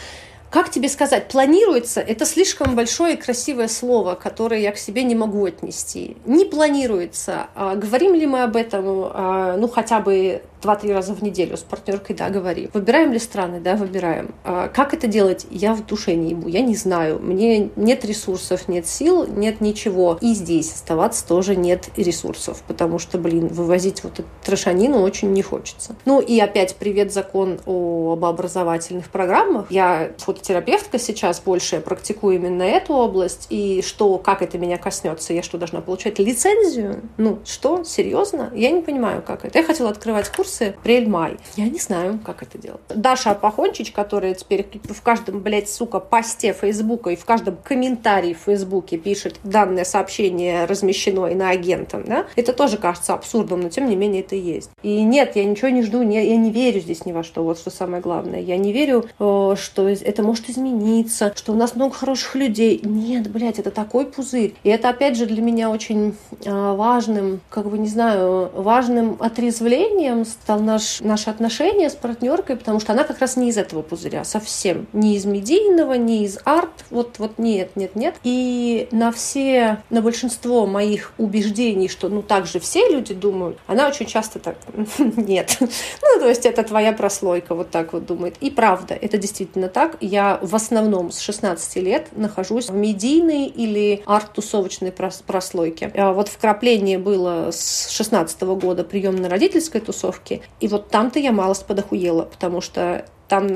как тебе сказать, планируется, это слишком большое и красивое слово, которое я к себе не могу отнести. Не планируется. А, говорим ли мы об этом, а, ну, хотя бы два-три раза в неделю с партнеркой, да, говорим. Выбираем ли страны, да, выбираем. А как это делать, я в душе не ебу, я не знаю. Мне нет ресурсов, нет сил, нет ничего. И здесь оставаться тоже нет ресурсов, потому что, блин, вывозить вот эту трошанину очень не хочется. Ну и опять привет закон об образовательных программах. Я фототерапевтка сейчас больше, практикую именно эту область. И что, как это меня коснется? Я что, должна получать лицензию? Ну, что? Серьезно? Я не понимаю, как это. Я хотела открывать курс курсы апрель-май. Я не знаю, как это делать. Даша Апахончич, которая теперь в каждом, блядь, сука, посте Фейсбука и в каждом комментарии в Фейсбуке пишет данное сообщение размещено иноагентом, да, это тоже кажется абсурдом, но тем не менее это есть. И нет, я ничего не жду, не, я не верю здесь ни во что, вот что самое главное. Я не верю, э, что это может измениться, что у нас много хороших людей. Нет, блядь, это такой пузырь. И это, опять же, для меня очень э, важным, как бы, не знаю, важным отрезвлением стал наш, наше отношение с партнеркой, потому что она как раз не из этого пузыря, совсем. Не из медийного, не из арт. Вот, вот нет, нет, нет. И на все, на большинство моих убеждений, что ну так же все люди думают, она очень часто так, (laughs) нет. Ну, то есть это твоя прослойка, вот так вот думает. И правда, это действительно так. Я в основном с 16 лет нахожусь в медийной или арт-тусовочной прослойке. А вот вкрапление было с 16 года приемно-родительской тусовки, тусовки. И вот там-то я малость подохуела, потому что там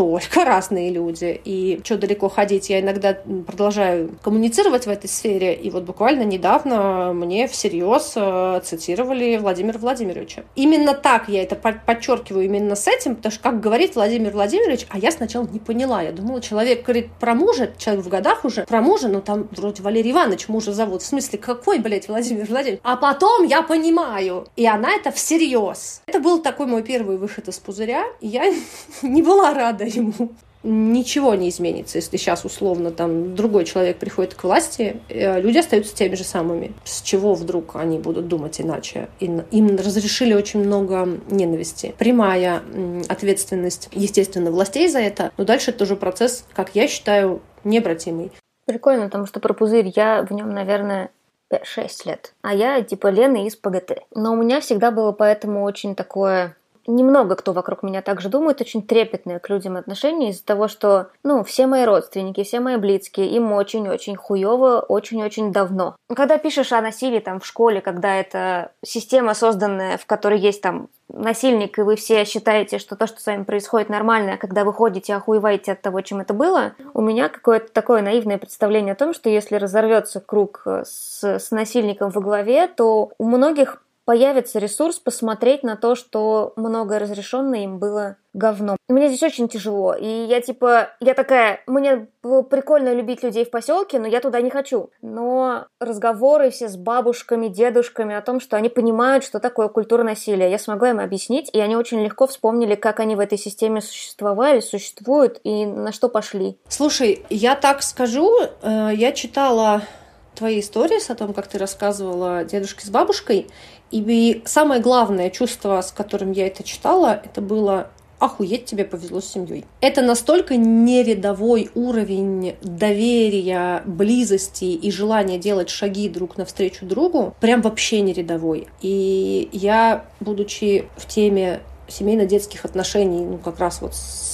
только (laughs) разные люди. И что далеко ходить, я иногда продолжаю коммуницировать в этой сфере. И вот буквально недавно мне всерьез э, цитировали Владимира Владимировича. Именно так я это подчеркиваю, именно с этим, потому что, как говорит Владимир Владимирович, а я сначала не поняла. Я думала, человек говорит про мужа, человек в годах уже, про мужа, но там вроде Валерий Иванович мужа зовут. В смысле, какой, блядь, Владимир Владимирович? А потом я понимаю. И она это всерьез. Это был такой мой первый выход из пузыря. И я (laughs) не была рада ему ничего не изменится, если сейчас условно там другой человек приходит к власти, э, люди остаются теми же самыми. С чего вдруг они будут думать иначе? Им разрешили очень много ненависти. Прямая ответственность, естественно, властей за это, но дальше это уже процесс, как я считаю, необратимый. Прикольно, потому что про пузырь я в нем, наверное, 6 лет. А я типа Лена из ПГТ. Но у меня всегда было поэтому очень такое немного кто вокруг меня также думает, очень трепетное к людям отношение из-за того, что, ну, все мои родственники, все мои близкие, им очень-очень хуево, очень-очень давно. Когда пишешь о насилии там в школе, когда это система созданная, в которой есть там насильник, и вы все считаете, что то, что с вами происходит, нормально, а когда вы ходите, охуеваете от того, чем это было, у меня какое-то такое наивное представление о том, что если разорвется круг с, с насильником во главе, то у многих появится ресурс посмотреть на то, что многое разрешенное им было говном. Мне здесь очень тяжело. И я типа, я такая, мне прикольно любить людей в поселке, но я туда не хочу. Но разговоры все с бабушками, дедушками о том, что они понимают, что такое культура насилия, я смогла им объяснить, и они очень легко вспомнили, как они в этой системе существовали, существуют и на что пошли. Слушай, я так скажу, э, я читала твоей истории, с о том, как ты рассказывала дедушке с бабушкой. И самое главное чувство, с которым я это читала, это было охуеть тебе повезло с семьей. Это настолько нерядовой уровень доверия, близости и желания делать шаги друг навстречу другу, прям вообще не рядовой. И я, будучи в теме семейно-детских отношений, ну, как раз вот с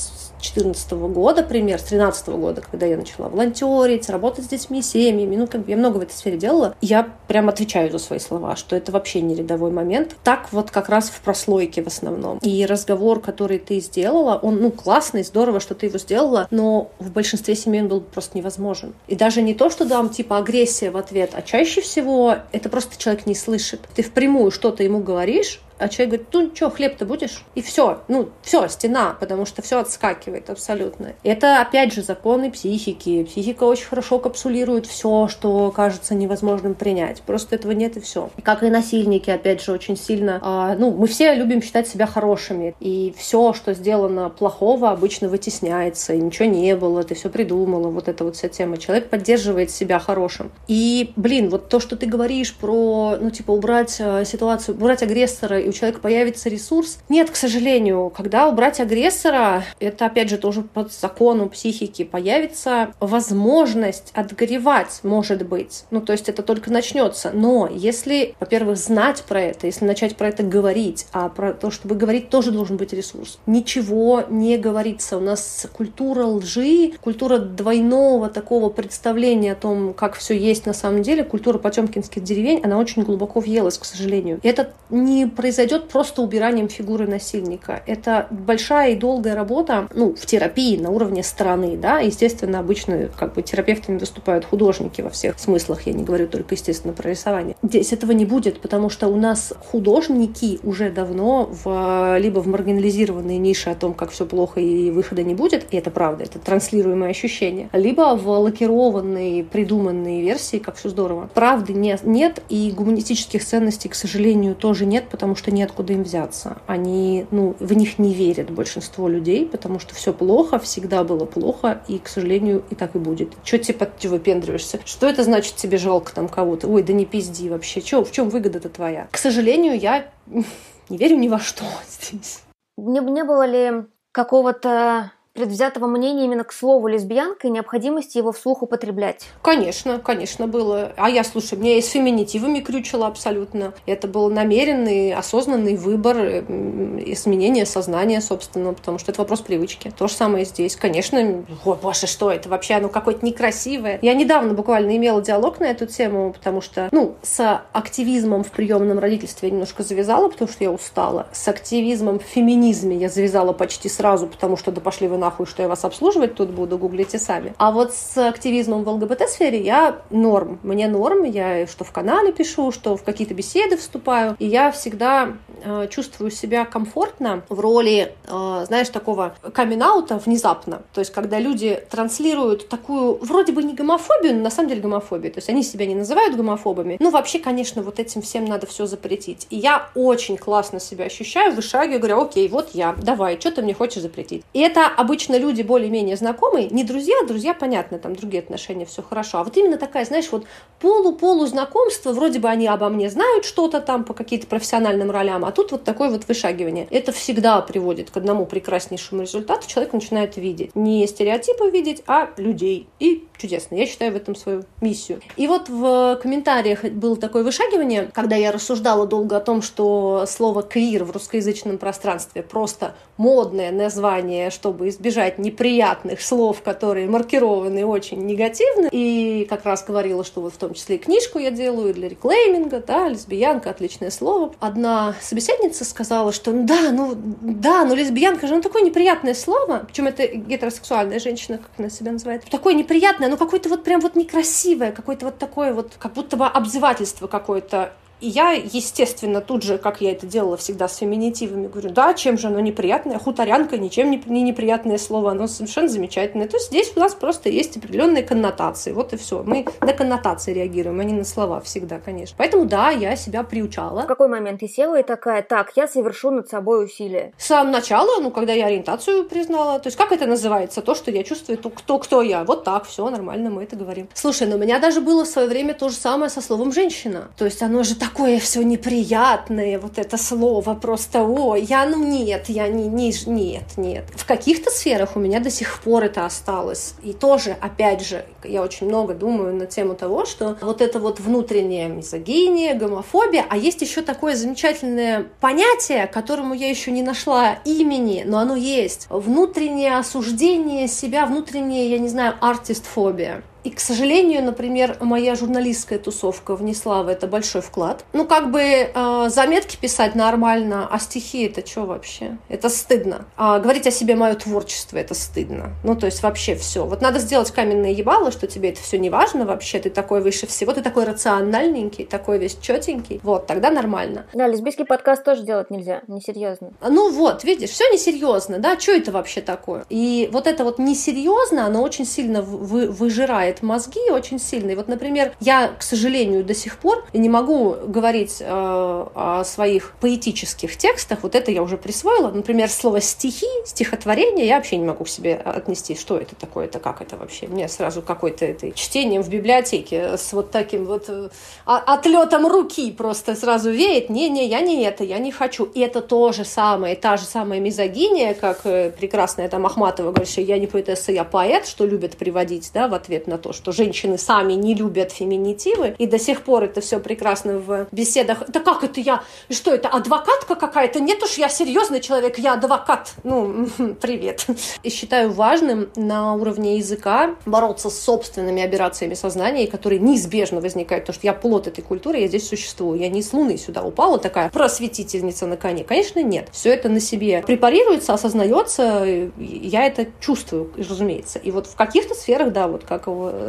2014 года, пример, с 2013 года, когда я начала волонтерить, работать с детьми, семьями, ну, как бы я много в этой сфере делала, я прям отвечаю за свои слова, что это вообще не рядовой момент. Так вот как раз в прослойке в основном. И разговор, который ты сделала, он, ну, классный, здорово, что ты его сделала, но в большинстве семей он был просто невозможен. И даже не то, что там, типа, агрессия в ответ, а чаще всего это просто человек не слышит. Ты впрямую что-то ему говоришь, а человек говорит, ну что, хлеб-то будешь? И все, ну все, стена, потому что все отскакивает абсолютно. Это опять же законы психики. Психика очень хорошо капсулирует все, что кажется невозможным принять. Просто этого нет и все. Как и насильники, опять же, очень сильно. А, ну, мы все любим считать себя хорошими. И все, что сделано плохого, обычно вытесняется. И ничего не было, ты все придумала. Вот эта вот вся тема. Человек поддерживает себя хорошим. И, блин, вот то, что ты говоришь про, ну, типа, убрать э, ситуацию, убрать агрессора и у человека появится ресурс. Нет, к сожалению, когда убрать агрессора, это опять же тоже под законом психики, появится возможность отгоревать, может быть. Ну, то есть это только начнется. Но если, во-первых, знать про это, если начать про это говорить, а про то, чтобы говорить, тоже должен быть ресурс. Ничего не говорится. У нас культура лжи, культура двойного такого представления о том, как все есть на самом деле, культура потемкинских деревень, она очень глубоко въелась, к сожалению. И это не произойдет произойдет просто убиранием фигуры насильника. Это большая и долгая работа, ну, в терапии на уровне страны, да, естественно, обычно как бы терапевтами выступают художники во всех смыслах, я не говорю только, естественно, про рисование. Здесь этого не будет, потому что у нас художники уже давно в, либо в маргинализированные ниши о том, как все плохо и выхода не будет, и это правда, это транслируемое ощущение, либо в лакированные, придуманные версии, как все здорово. Правды не, нет, и гуманистических ценностей, к сожалению, тоже нет, потому что что неоткуда им взяться. Они, ну, в них не верят большинство людей, потому что все плохо, всегда было плохо, и, к сожалению, и так и будет. Че типа ты выпендриваешься? Что это значит тебе жалко там кого-то? Ой, да не пизди вообще. Че, в чем выгода-то твоя? К сожалению, я (laughs) не верю ни во что (laughs) здесь. Не, не было ли какого-то предвзятого мнения именно к слову лесбиянка и необходимости его вслух употреблять? Конечно, конечно, было. А я, слушай, мне и с феминитивами крючило абсолютно. Это был намеренный, осознанный выбор, изменение сознания, собственно, потому что это вопрос привычки. То же самое здесь. Конечно, о, боже, что это вообще, оно какое-то некрасивое. Я недавно буквально имела диалог на эту тему, потому что, ну, с активизмом в приемном родительстве я немножко завязала, потому что я устала. С активизмом в феминизме я завязала почти сразу, потому что да пошли вы на нахуй, что я вас обслуживать тут буду, гуглите сами. А вот с активизмом в ЛГБТ-сфере я норм. Мне норм, я что в канале пишу, что в какие-то беседы вступаю. И я всегда э, чувствую себя комфортно в роли, э, знаешь, такого камин внезапно. То есть, когда люди транслируют такую, вроде бы не гомофобию, но на самом деле гомофобию. То есть, они себя не называют гомофобами. Ну, вообще, конечно, вот этим всем надо все запретить. И я очень классно себя ощущаю, вышагиваю, говорю, окей, вот я, давай, что ты мне хочешь запретить. И это обычно обычно люди более-менее знакомые, не друзья, друзья, понятно, там другие отношения, все хорошо. А вот именно такая, знаешь, вот полу-полу знакомство, вроде бы они обо мне знают что-то там по каким-то профессиональным ролям, а тут вот такое вот вышагивание. Это всегда приводит к одному прекраснейшему результату. Человек начинает видеть. Не стереотипы видеть, а людей. И чудесно. Я считаю в этом свою миссию. И вот в комментариях было такое вышагивание, когда я рассуждала долго о том, что слово «квир» в русскоязычном пространстве просто модное название, чтобы избежать неприятных слов, которые маркированы очень негативно. И как раз говорила, что вот в том числе и книжку я делаю для реклейминга, да, лесбиянка, отличное слово. Одна собеседница сказала, что ну да, ну да, но лесбиянка же, ну такое неприятное слово, причем это гетеросексуальная женщина, как она себя называет, такое неприятное, ну какое-то вот прям вот некрасивое, какое-то вот такое вот, как будто бы обзывательство какое-то И я, естественно, тут же, как я это делала всегда с феминитивами, говорю, да, чем же оно неприятное? Хуторянка ничем не, не неприятное слово, оно совершенно замечательное. То есть здесь у нас просто есть определенные коннотации. Вот и все. Мы на коннотации реагируем, а не на слова всегда, конечно. Поэтому да, я себя приучала. В какой момент ты села и такая, так, я совершу над собой усилие? С самого начала, ну, когда я ориентацию признала. То есть как это называется? То, что я чувствую, то кто, кто я. Вот так, все нормально, мы это говорим. Слушай, ну у меня даже было в свое время то же самое со словом женщина. То есть оно же такое все неприятное, вот это слово просто, о, я, ну нет, я не, не, нет, нет. В каких-то сферах у меня до сих пор это осталось. И тоже, опять же, я очень много думаю на тему того, что вот это вот внутренняя мизогиния, гомофобия, а есть еще такое замечательное понятие, которому я еще не нашла имени, но оно есть. Внутреннее осуждение себя, внутреннее, я не знаю, артистфобия. И, к сожалению, например, моя журналистская тусовка внесла в это большой вклад. Ну, как бы э, заметки писать нормально, а стихи это что вообще? Это стыдно. А говорить о себе мое творчество это стыдно. Ну, то есть вообще все. Вот надо сделать каменное ебало, что тебе это все не важно вообще, ты такой выше всего, ты такой рациональненький, такой весь четенький. Вот, тогда нормально. Да, лесбийский подкаст тоже делать нельзя, несерьезно. Ну вот, видишь, все несерьезно, да, что это вообще такое? И вот это вот несерьезно, оно очень сильно вы, выжирает меняет мозги очень сильно. И вот, например, я, к сожалению, до сих пор не могу говорить э, о своих поэтических текстах. Вот это я уже присвоила. Например, слово стихи, стихотворение я вообще не могу к себе отнести. Что это такое? Это как это вообще? Мне сразу какое-то это чтением в библиотеке с вот таким вот э, отлетом руки просто сразу веет. Не-не, я не это, я не хочу. И это то же самое, та же самая мизогиния, как э, прекрасная там Ахматова говорит, что я не поэтесса, я поэт, что любят приводить да, в ответ на то, что женщины сами не любят феминитивы, и до сих пор это все прекрасно в беседах. Да как это я? Что это, адвокатка какая-то? Нет уж, я серьезный человек, я адвокат. Ну, (laughs) привет. И считаю важным на уровне языка бороться с собственными операциями сознания, которые неизбежно возникают, потому что я плод этой культуры, я здесь существую. Я не с луны сюда упала, такая просветительница на коне. Конечно, нет. Все это на себе препарируется, осознается, я это чувствую, разумеется. И вот в каких-то сферах, да, вот как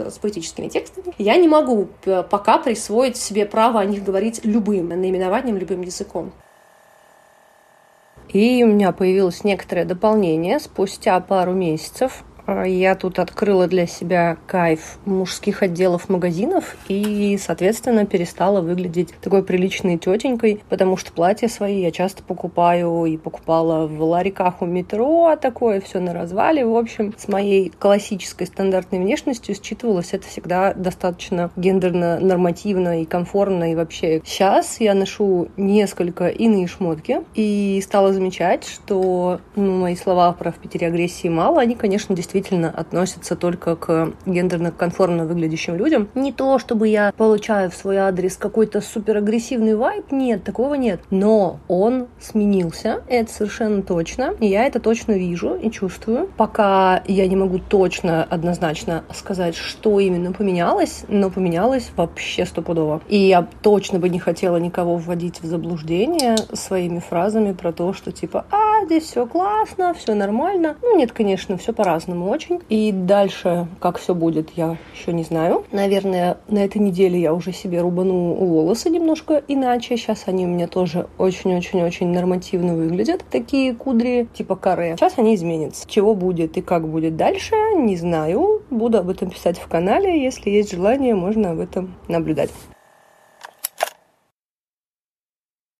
с поэтическими текстами, я не могу пока присвоить себе право о них говорить любым наименованием, любым языком. И у меня появилось некоторое дополнение спустя пару месяцев я тут открыла для себя кайф мужских отделов магазинов и, соответственно, перестала выглядеть такой приличной тетенькой, потому что платья свои я часто покупаю и покупала в ларьках у метро, а такое все на развале. В общем, с моей классической стандартной внешностью считывалось это всегда достаточно гендерно нормативно и комфортно и вообще. Сейчас я ношу несколько иные шмотки и стала замечать, что ну, мои слова про в Питере агрессии мало, они, конечно, действительно действительно относятся только к гендерно конформно выглядящим людям. Не то, чтобы я получаю в свой адрес какой-то суперагрессивный вайб, нет, такого нет. Но он сменился, это совершенно точно. И я это точно вижу и чувствую. Пока я не могу точно, однозначно сказать, что именно поменялось, но поменялось вообще стопудово. И я точно бы не хотела никого вводить в заблуждение своими фразами про то, что типа, а, здесь все классно, все нормально. Ну, нет, конечно, все по-разному очень. И дальше, как все будет, я еще не знаю. Наверное, на этой неделе я уже себе рубану волосы немножко иначе. Сейчас они у меня тоже очень-очень-очень нормативно выглядят. Такие кудри типа каре. Сейчас они изменятся. Чего будет и как будет дальше, не знаю. Буду об этом писать в канале. Если есть желание, можно об этом наблюдать.